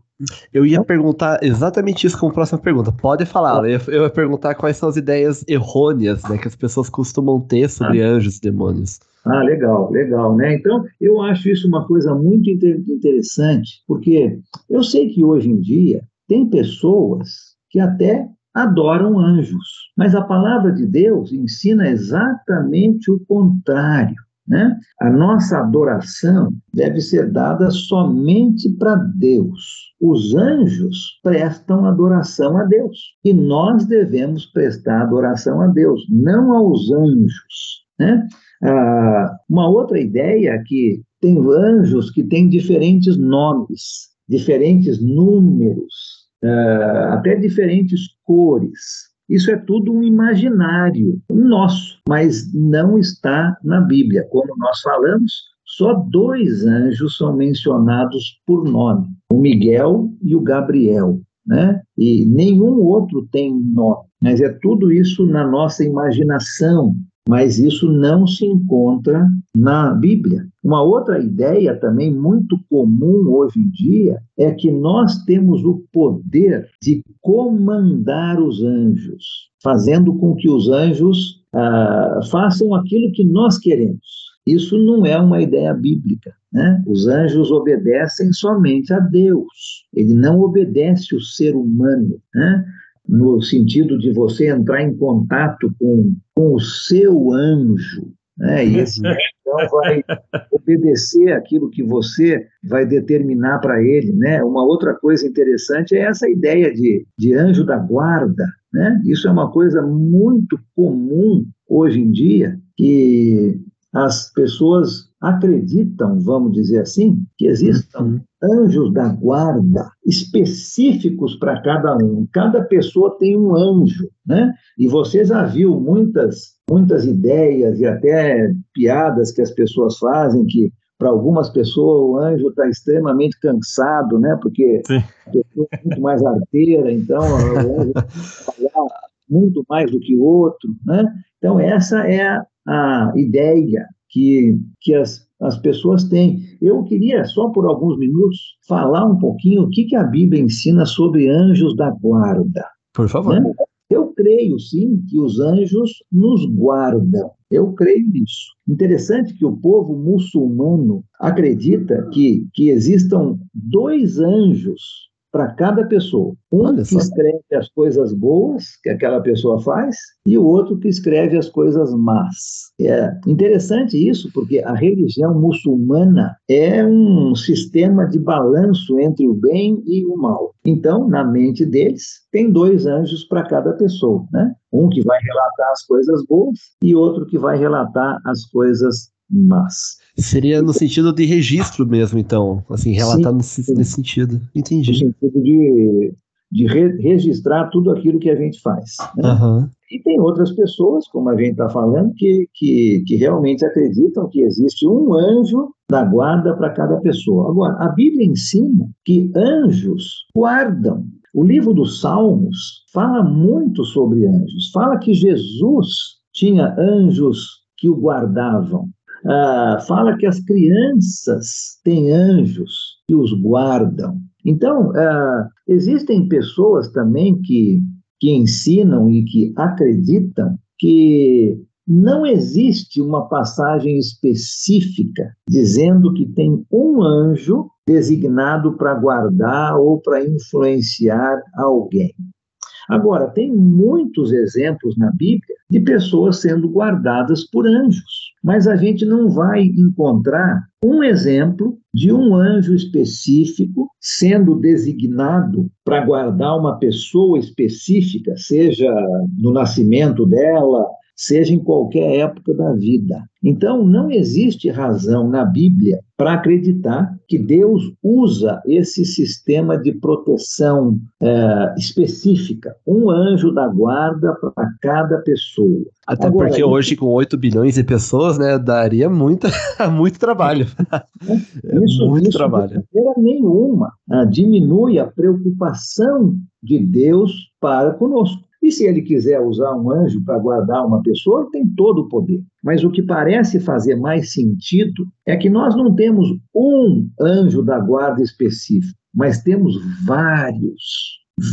Eu ia perguntar exatamente isso como próxima pergunta. Pode falar. Eu ia, eu ia perguntar quais são as ideias errôneas né, que as pessoas costumam ter sobre ah. anjos e demônios. Ah, legal, legal, né? Então, eu acho isso uma coisa muito interessante, porque eu sei que hoje em dia tem pessoas que até adoram anjos, mas a palavra de Deus ensina exatamente o contrário. Né? A nossa adoração deve ser dada somente para Deus. Os anjos prestam adoração a Deus e nós devemos prestar adoração a Deus, não aos anjos. Né? Ah, uma outra ideia é que tem anjos que têm diferentes nomes, diferentes números, ah, até diferentes cores. Isso é tudo um imaginário nosso, mas não está na Bíblia. Como nós falamos, só dois anjos são mencionados por nome: o Miguel e o Gabriel. Né? E nenhum outro tem nome, mas é tudo isso na nossa imaginação, mas isso não se encontra na Bíblia. Uma outra ideia também muito comum hoje em dia é que nós temos o poder de comandar os anjos, fazendo com que os anjos ah, façam aquilo que nós queremos. Isso não é uma ideia bíblica. Né? Os anjos obedecem somente a Deus. Ele não obedece o ser humano. Né? No sentido de você entrar em contato com, com o seu anjo, né? E esse então vai obedecer aquilo que você vai determinar para ele, né? Uma outra coisa interessante é essa ideia de, de anjo da guarda, né? Isso é uma coisa muito comum hoje em dia, que as pessoas acreditam, vamos dizer assim, que existam uhum. anjos da guarda específicos para cada um. Cada pessoa tem um anjo, né? E você já viu muitas muitas ideias e até piadas que as pessoas fazem que para algumas pessoas o anjo está extremamente cansado, né? Porque Sim. a pessoa é muito mais arteira, então o anjo trabalhar muito mais do que o outro, né? Então essa é a, a ideia que, que as, as pessoas têm. Eu queria, só por alguns minutos, falar um pouquinho o que, que a Bíblia ensina sobre anjos da guarda. Por favor. Né? Eu creio, sim, que os anjos nos guardam. Eu creio nisso. Interessante que o povo muçulmano acredita que, que existam dois anjos para cada pessoa. Um que escreve as coisas boas que aquela pessoa faz e o outro que escreve as coisas más. É interessante isso, porque a religião muçulmana é um sistema de balanço entre o bem e o mal. Então, na mente deles, tem dois anjos para cada pessoa, né? Um que vai relatar as coisas boas e outro que vai relatar as coisas mas. Seria no sentido de registro mesmo, então, assim, relatar sim, nesse, nesse, sentido. Entendi. No sentido de, de re registrar tudo aquilo que a gente faz. Né? Uhum. E tem outras pessoas, como a gente está falando, que, que, que realmente acreditam que existe um anjo da guarda para cada pessoa. Agora, a Bíblia ensina que anjos guardam. O livro dos Salmos fala muito sobre anjos. Fala que Jesus tinha anjos que o guardavam. Ah, fala que as crianças têm anjos que os guardam. Então, ah, existem pessoas também que, que ensinam e que acreditam que não existe uma passagem específica dizendo que tem um anjo designado para guardar ou para influenciar alguém. Agora, tem muitos exemplos na Bíblia de pessoas sendo guardadas por anjos, mas a gente não vai encontrar um exemplo de um anjo específico sendo designado para guardar uma pessoa específica, seja no nascimento dela, seja em qualquer época da vida. Então, não existe razão na Bíblia para acreditar que Deus usa esse sistema de proteção é, específica, um anjo da guarda para cada pessoa. Até Agora, porque hoje, com 8 bilhões de pessoas, né, daria muita, muito trabalho. É isso, muito isso trabalho. De maneira nenhuma ah, diminui a preocupação de Deus para conosco. E se ele quiser usar um anjo para guardar uma pessoa, tem todo o poder. Mas o que parece fazer mais sentido é que nós não temos um anjo da guarda específico, mas temos vários,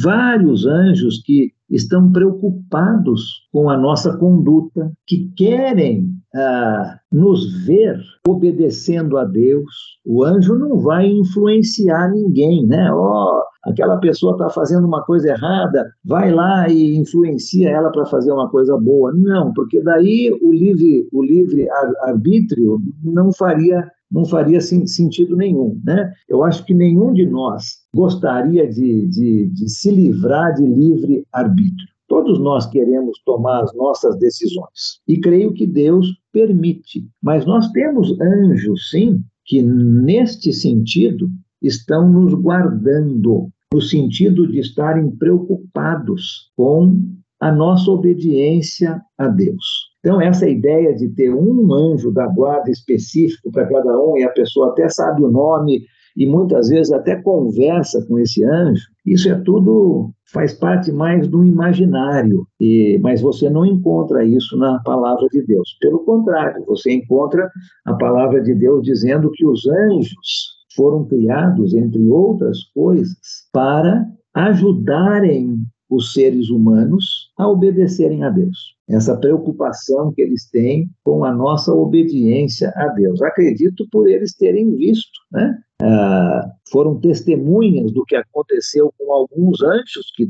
vários anjos que estão preocupados com a nossa conduta, que querem ah, nos ver obedecendo a Deus. O anjo não vai influenciar ninguém, né? Ó, oh, aquela pessoa está fazendo uma coisa errada, vai lá e influencia ela para fazer uma coisa boa. Não, porque daí o livre, o livre arbítrio não faria não faria sentido nenhum. Né? Eu acho que nenhum de nós gostaria de, de, de se livrar de livre arbítrio. Todos nós queremos tomar as nossas decisões. E creio que Deus permite. Mas nós temos anjos, sim, que neste sentido estão nos guardando, no sentido de estarem preocupados com a nossa obediência a Deus. Então, essa ideia de ter um anjo da guarda específico para cada um, e a pessoa até sabe o nome e muitas vezes até conversa com esse anjo, isso é tudo faz parte mais do imaginário, e, mas você não encontra isso na palavra de Deus. Pelo contrário, você encontra a palavra de Deus dizendo que os anjos foram criados, entre outras coisas, para ajudarem os seres humanos a obedecerem a Deus. Essa preocupação que eles têm com a nossa obediência a Deus. Acredito por eles terem visto, né? Ah, foram testemunhas do que aconteceu com alguns anjos que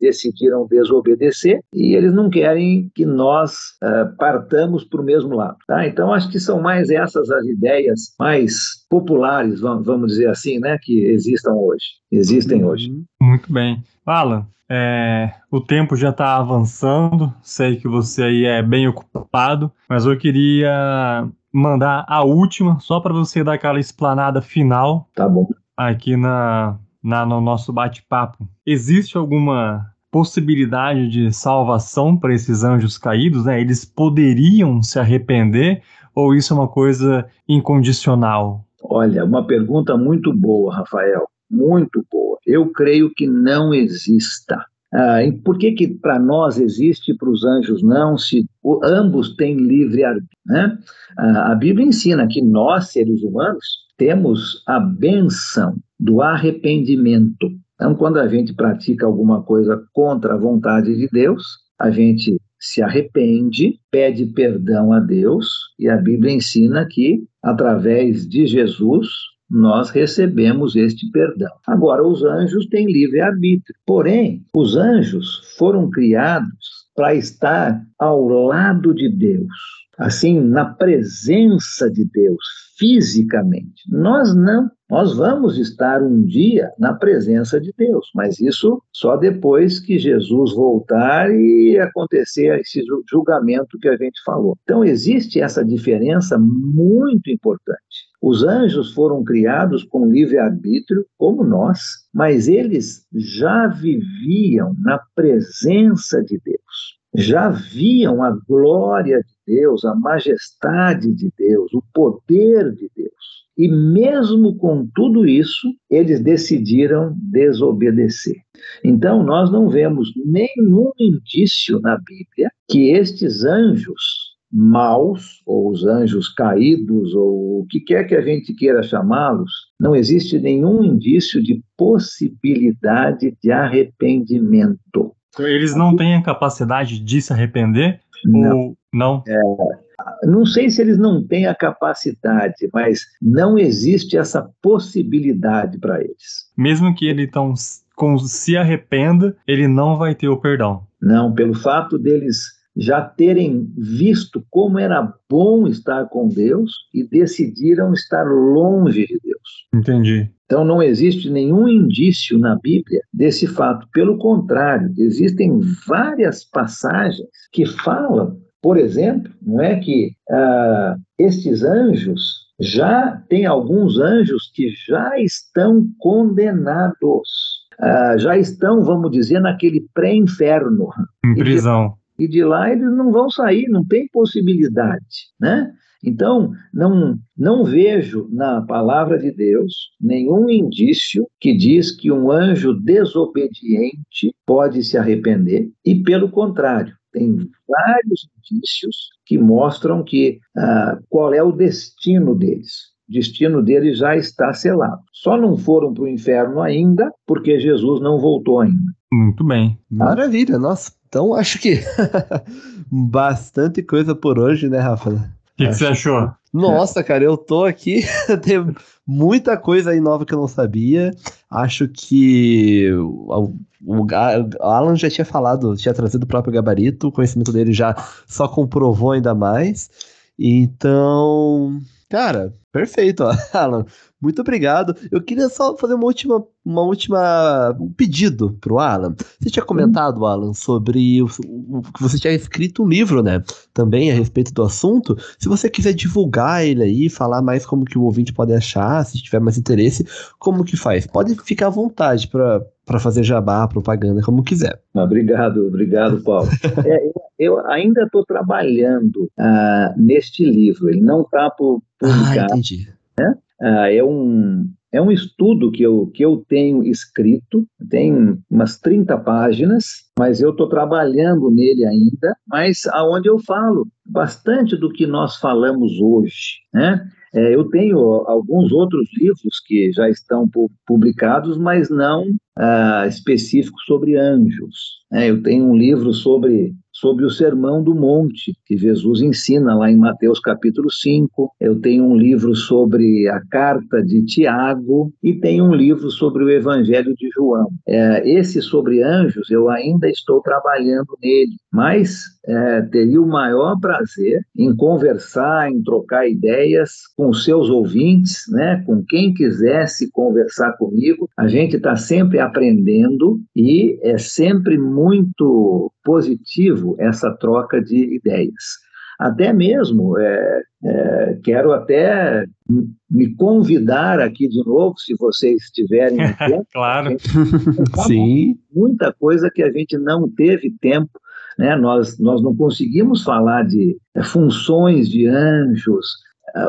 decidiram desobedecer e eles não querem que nós ah, partamos para o mesmo lado. Tá? Então, acho que são mais essas as ideias mais populares, vamos dizer assim, né, que existam hoje, existem hoje. Muito bem. Alan, é, o tempo já está avançando, sei que você aí é bem ocupado, mas eu queria mandar a última, só para você dar aquela explanada final. Tá bom. Aqui na, na no nosso bate-papo. Existe alguma possibilidade de salvação para esses anjos caídos? Né? Eles poderiam se arrepender ou isso é uma coisa incondicional? Olha, uma pergunta muito boa, Rafael. Muito boa eu creio que não exista. Ah, por que, que para nós existe e para os anjos não, se o, ambos têm livre-arbítrio? Né? Ah, a Bíblia ensina que nós, seres humanos, temos a benção do arrependimento. Então, quando a gente pratica alguma coisa contra a vontade de Deus, a gente se arrepende, pede perdão a Deus, e a Bíblia ensina que, através de Jesus, nós recebemos este perdão. Agora, os anjos têm livre-arbítrio, porém, os anjos foram criados para estar ao lado de Deus, assim, na presença de Deus, fisicamente. Nós não. Nós vamos estar um dia na presença de Deus, mas isso só depois que Jesus voltar e acontecer esse julgamento que a gente falou. Então, existe essa diferença muito importante. Os anjos foram criados com livre-arbítrio, como nós, mas eles já viviam na presença de Deus, já viam a glória de Deus, a majestade de Deus, o poder de Deus. E mesmo com tudo isso, eles decidiram desobedecer. Então, nós não vemos nenhum indício na Bíblia que estes anjos maus, ou os anjos caídos, ou o que quer que a gente queira chamá-los, não existe nenhum indício de possibilidade de arrependimento. Então, eles não têm a capacidade de se arrepender? Não. Ou não? É, não sei se eles não têm a capacidade, mas não existe essa possibilidade para eles. Mesmo que eles estão se arrependa, ele não vai ter o perdão. Não, pelo fato deles já terem visto como era bom estar com Deus e decidiram estar longe de Deus. Entendi. Então não existe nenhum indício na Bíblia desse fato. Pelo contrário, existem várias passagens que falam, por exemplo, não é que ah, estes anjos já tem alguns anjos que já estão condenados. Ah, já estão, vamos dizer, naquele pré-inferno. Em prisão. E de, lá eles não vão sair, não tem possibilidade, né? Então, não, não vejo na palavra de Deus nenhum indício que diz que um anjo desobediente pode se arrepender, e pelo contrário, tem vários indícios que mostram que ah, qual é o destino deles. O destino deles já está selado. Só não foram para o inferno ainda porque Jesus não voltou ainda. Muito bem. Maravilha, nossa. Então acho que bastante coisa por hoje, né, Rafa? O que, que, você achou? Nossa, cara, eu tô aqui. tem muita coisa aí nova que eu não sabia. Acho que o, o, o, Alan já tinha falado, tinha trazido o próprio gabarito, o conhecimento dele já só comprovou ainda mais. Então, cara, perfeito, Alan. Muito obrigado. Eu queria só fazer uma última, uma última um pedido pro Alan. Você tinha comentado, Alan, sobre o, o, que você tinha escrito um livro, né? Também a respeito do assunto. Se você quiser divulgar ele aí, falar mais como que o ouvinte pode achar, se tiver mais interesse, como que faz? Pode ficar à vontade para para fazer jabá, propaganda, como quiser. Obrigado, obrigado, Paulo. é, eu, eu, ainda estou trabalhando uh, neste livro. Ele não está publicado. Ah, entendi. Né? Ah, é, um, é um estudo que eu, que eu tenho escrito, tem umas 30 páginas, mas eu estou trabalhando nele ainda, mas aonde eu falo bastante do que nós falamos hoje, né? É, eu tenho alguns outros livros que já estão publicados, mas não ah, específicos sobre anjos. É, eu tenho um livro sobre sobre o Sermão do Monte, que Jesus ensina lá em Mateus capítulo 5. Eu tenho um livro sobre a carta de Tiago e tenho um livro sobre o Evangelho de João. É, esse sobre anjos, eu ainda estou trabalhando nele, mas é, teria o maior prazer em conversar, em trocar ideias com os seus ouvintes, né, com quem quisesse conversar comigo. A gente está sempre aprendendo e é sempre muito positivo essa troca de ideias. Até mesmo, é, é, quero até me convidar aqui de novo, se vocês tiverem tempo. claro. Sim. Muita coisa que a gente não teve tempo né? Nós, nós não conseguimos falar de é, funções de anjos,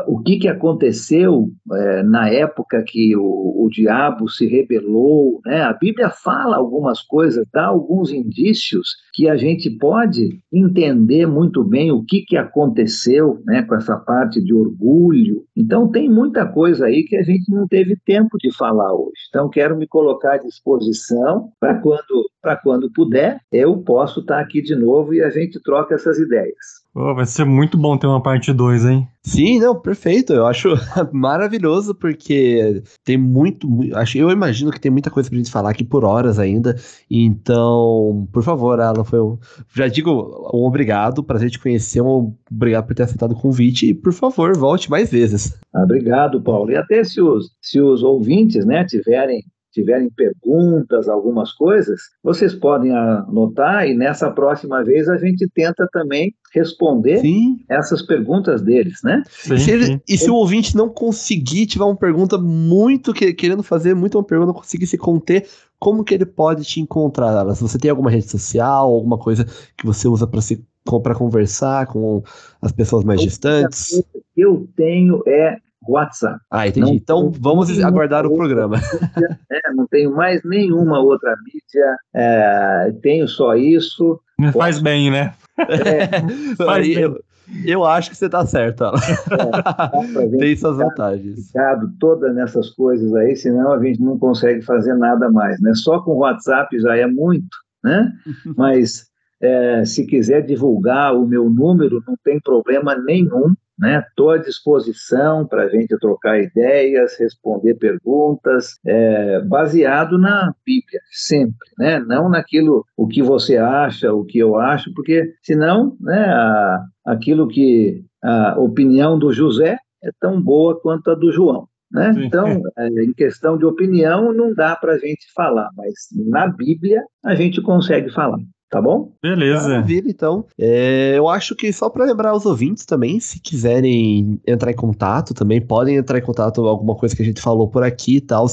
o que, que aconteceu uh, na época que o, o, diabo se rebelou. Né? A Bíblia fala algumas coisas, dá alguns indícios que a gente pode entender muito bem o que, que aconteceu né, com essa parte de orgulho. Então, tem muita coisa aí que a gente não teve tempo de falar hoje. Então, quero me colocar à disposição para quando, quando puder, eu posso estar aqui de novo e a gente troca essas ideias. Oh, vai ser muito bom ter uma parte 2, hein? Sim, não, perfeito. Eu acho maravilhoso porque tem muito, acho, eu imagino que tem muita coisa pra gente falar aqui por horas ainda. Então, por favor, Alan, foi um, já digo um obrigado, prazer te conhecer, um obrigado por ter aceitado o convite e por favor, volte mais vezes. Obrigado, Paulo. E até se os, se os ouvintes, né, tiverem tiverem perguntas, algumas coisas, vocês podem anotar e nessa próxima vez a gente tenta também responder sim. essas perguntas deles, né? Sim, se ele, e se o ouvinte não conseguir, tiver uma pergunta muito que, querendo fazer, muito uma pergunta, não conseguir se conter, como que ele pode te encontrar? Se você tem alguma rede social, alguma coisa que você usa para se para conversar com as pessoas mais distantes? Eu tenho é WhatsApp. Ah, entendi. Não, então vamos aguardar o programa. Mídia, é, não tenho mais nenhuma outra mídia, é, tenho só isso. Faz Pode... bem, né? É, Faz eu, bem. eu acho que você está certo. É, Tem suas vantagens. Todas nessas coisas aí, senão a gente não consegue fazer nada mais. Né? Só com o WhatsApp já é muito, né? Mas é, se quiser divulgar o meu número, não tem problema nenhum. Estou né? à disposição para a gente trocar ideias, responder perguntas, é, baseado na Bíblia, sempre, né? não naquilo o que você acha, o que eu acho, porque senão né, a, aquilo que a opinião do José é tão boa quanto a do João. Né? Então, é, em questão de opinião, não dá para a gente falar, mas na Bíblia a gente consegue falar. Tá bom? Beleza. Maravilha, então. É, eu acho que só para lembrar os ouvintes também, se quiserem entrar em contato também, podem entrar em contato alguma coisa que a gente falou por aqui e tal.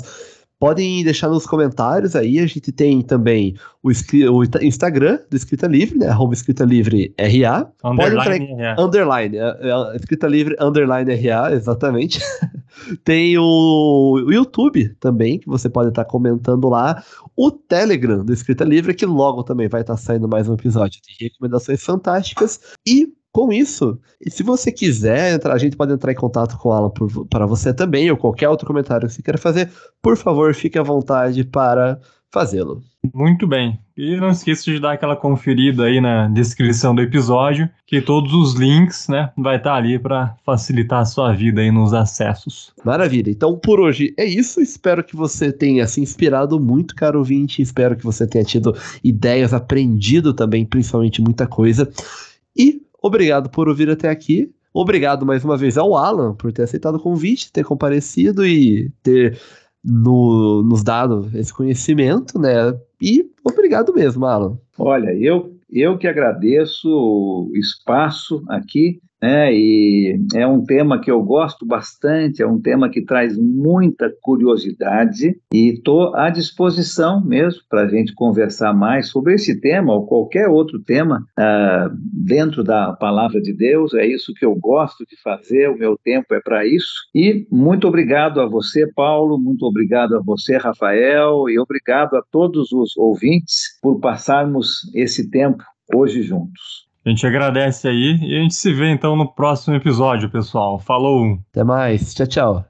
Podem deixar nos comentários aí. A gente tem também o, o Instagram do Escrita Livre, né? Arroba Escrita Livre RA. Underline RA. Underline. É, é, Escrita Livre Underline RA, exatamente. tem o, o, YouTube também, que você pode estar comentando lá. O Telegram do Escrita Livre, que logo também vai estar saindo mais um episódio de recomendações fantásticas. E com isso, e se você quiser entrar, a gente pode entrar em contato com o Alan para você também, ou qualquer outro comentário que você queira fazer, por favor, fique à vontade para fazê-lo. Muito bem. E não esqueça de dar aquela conferida aí na descrição do episódio, que todos os links, né, vai estar tá ali para facilitar a sua vida aí nos acessos. Maravilha. Então, por hoje é isso. Espero que você tenha se inspirado muito, caro ouvinte. Espero que você tenha tido ideias, aprendido também, principalmente muita coisa. E Obrigado por ouvir até aqui. Obrigado mais uma vez ao Alan por ter aceitado o convite, ter comparecido e ter no, nos dado esse conhecimento, né? E obrigado mesmo, Alan. Olha, eu, eu que agradeço o espaço aqui né? E é um tema que eu gosto bastante, é um tema que traz muita curiosidade e estou à disposição mesmo para a gente conversar mais sobre esse tema ou qualquer outro tema uh, dentro da palavra de Deus. É isso que eu gosto de fazer, o meu tempo é para isso. E muito obrigado a você, Paulo, muito obrigado a você, Rafael, e obrigado a todos os ouvintes por passarmos esse tempo hoje juntos. A gente agradece aí e a gente se vê então no próximo episódio, pessoal. Falou! Até mais. Tchau, tchau.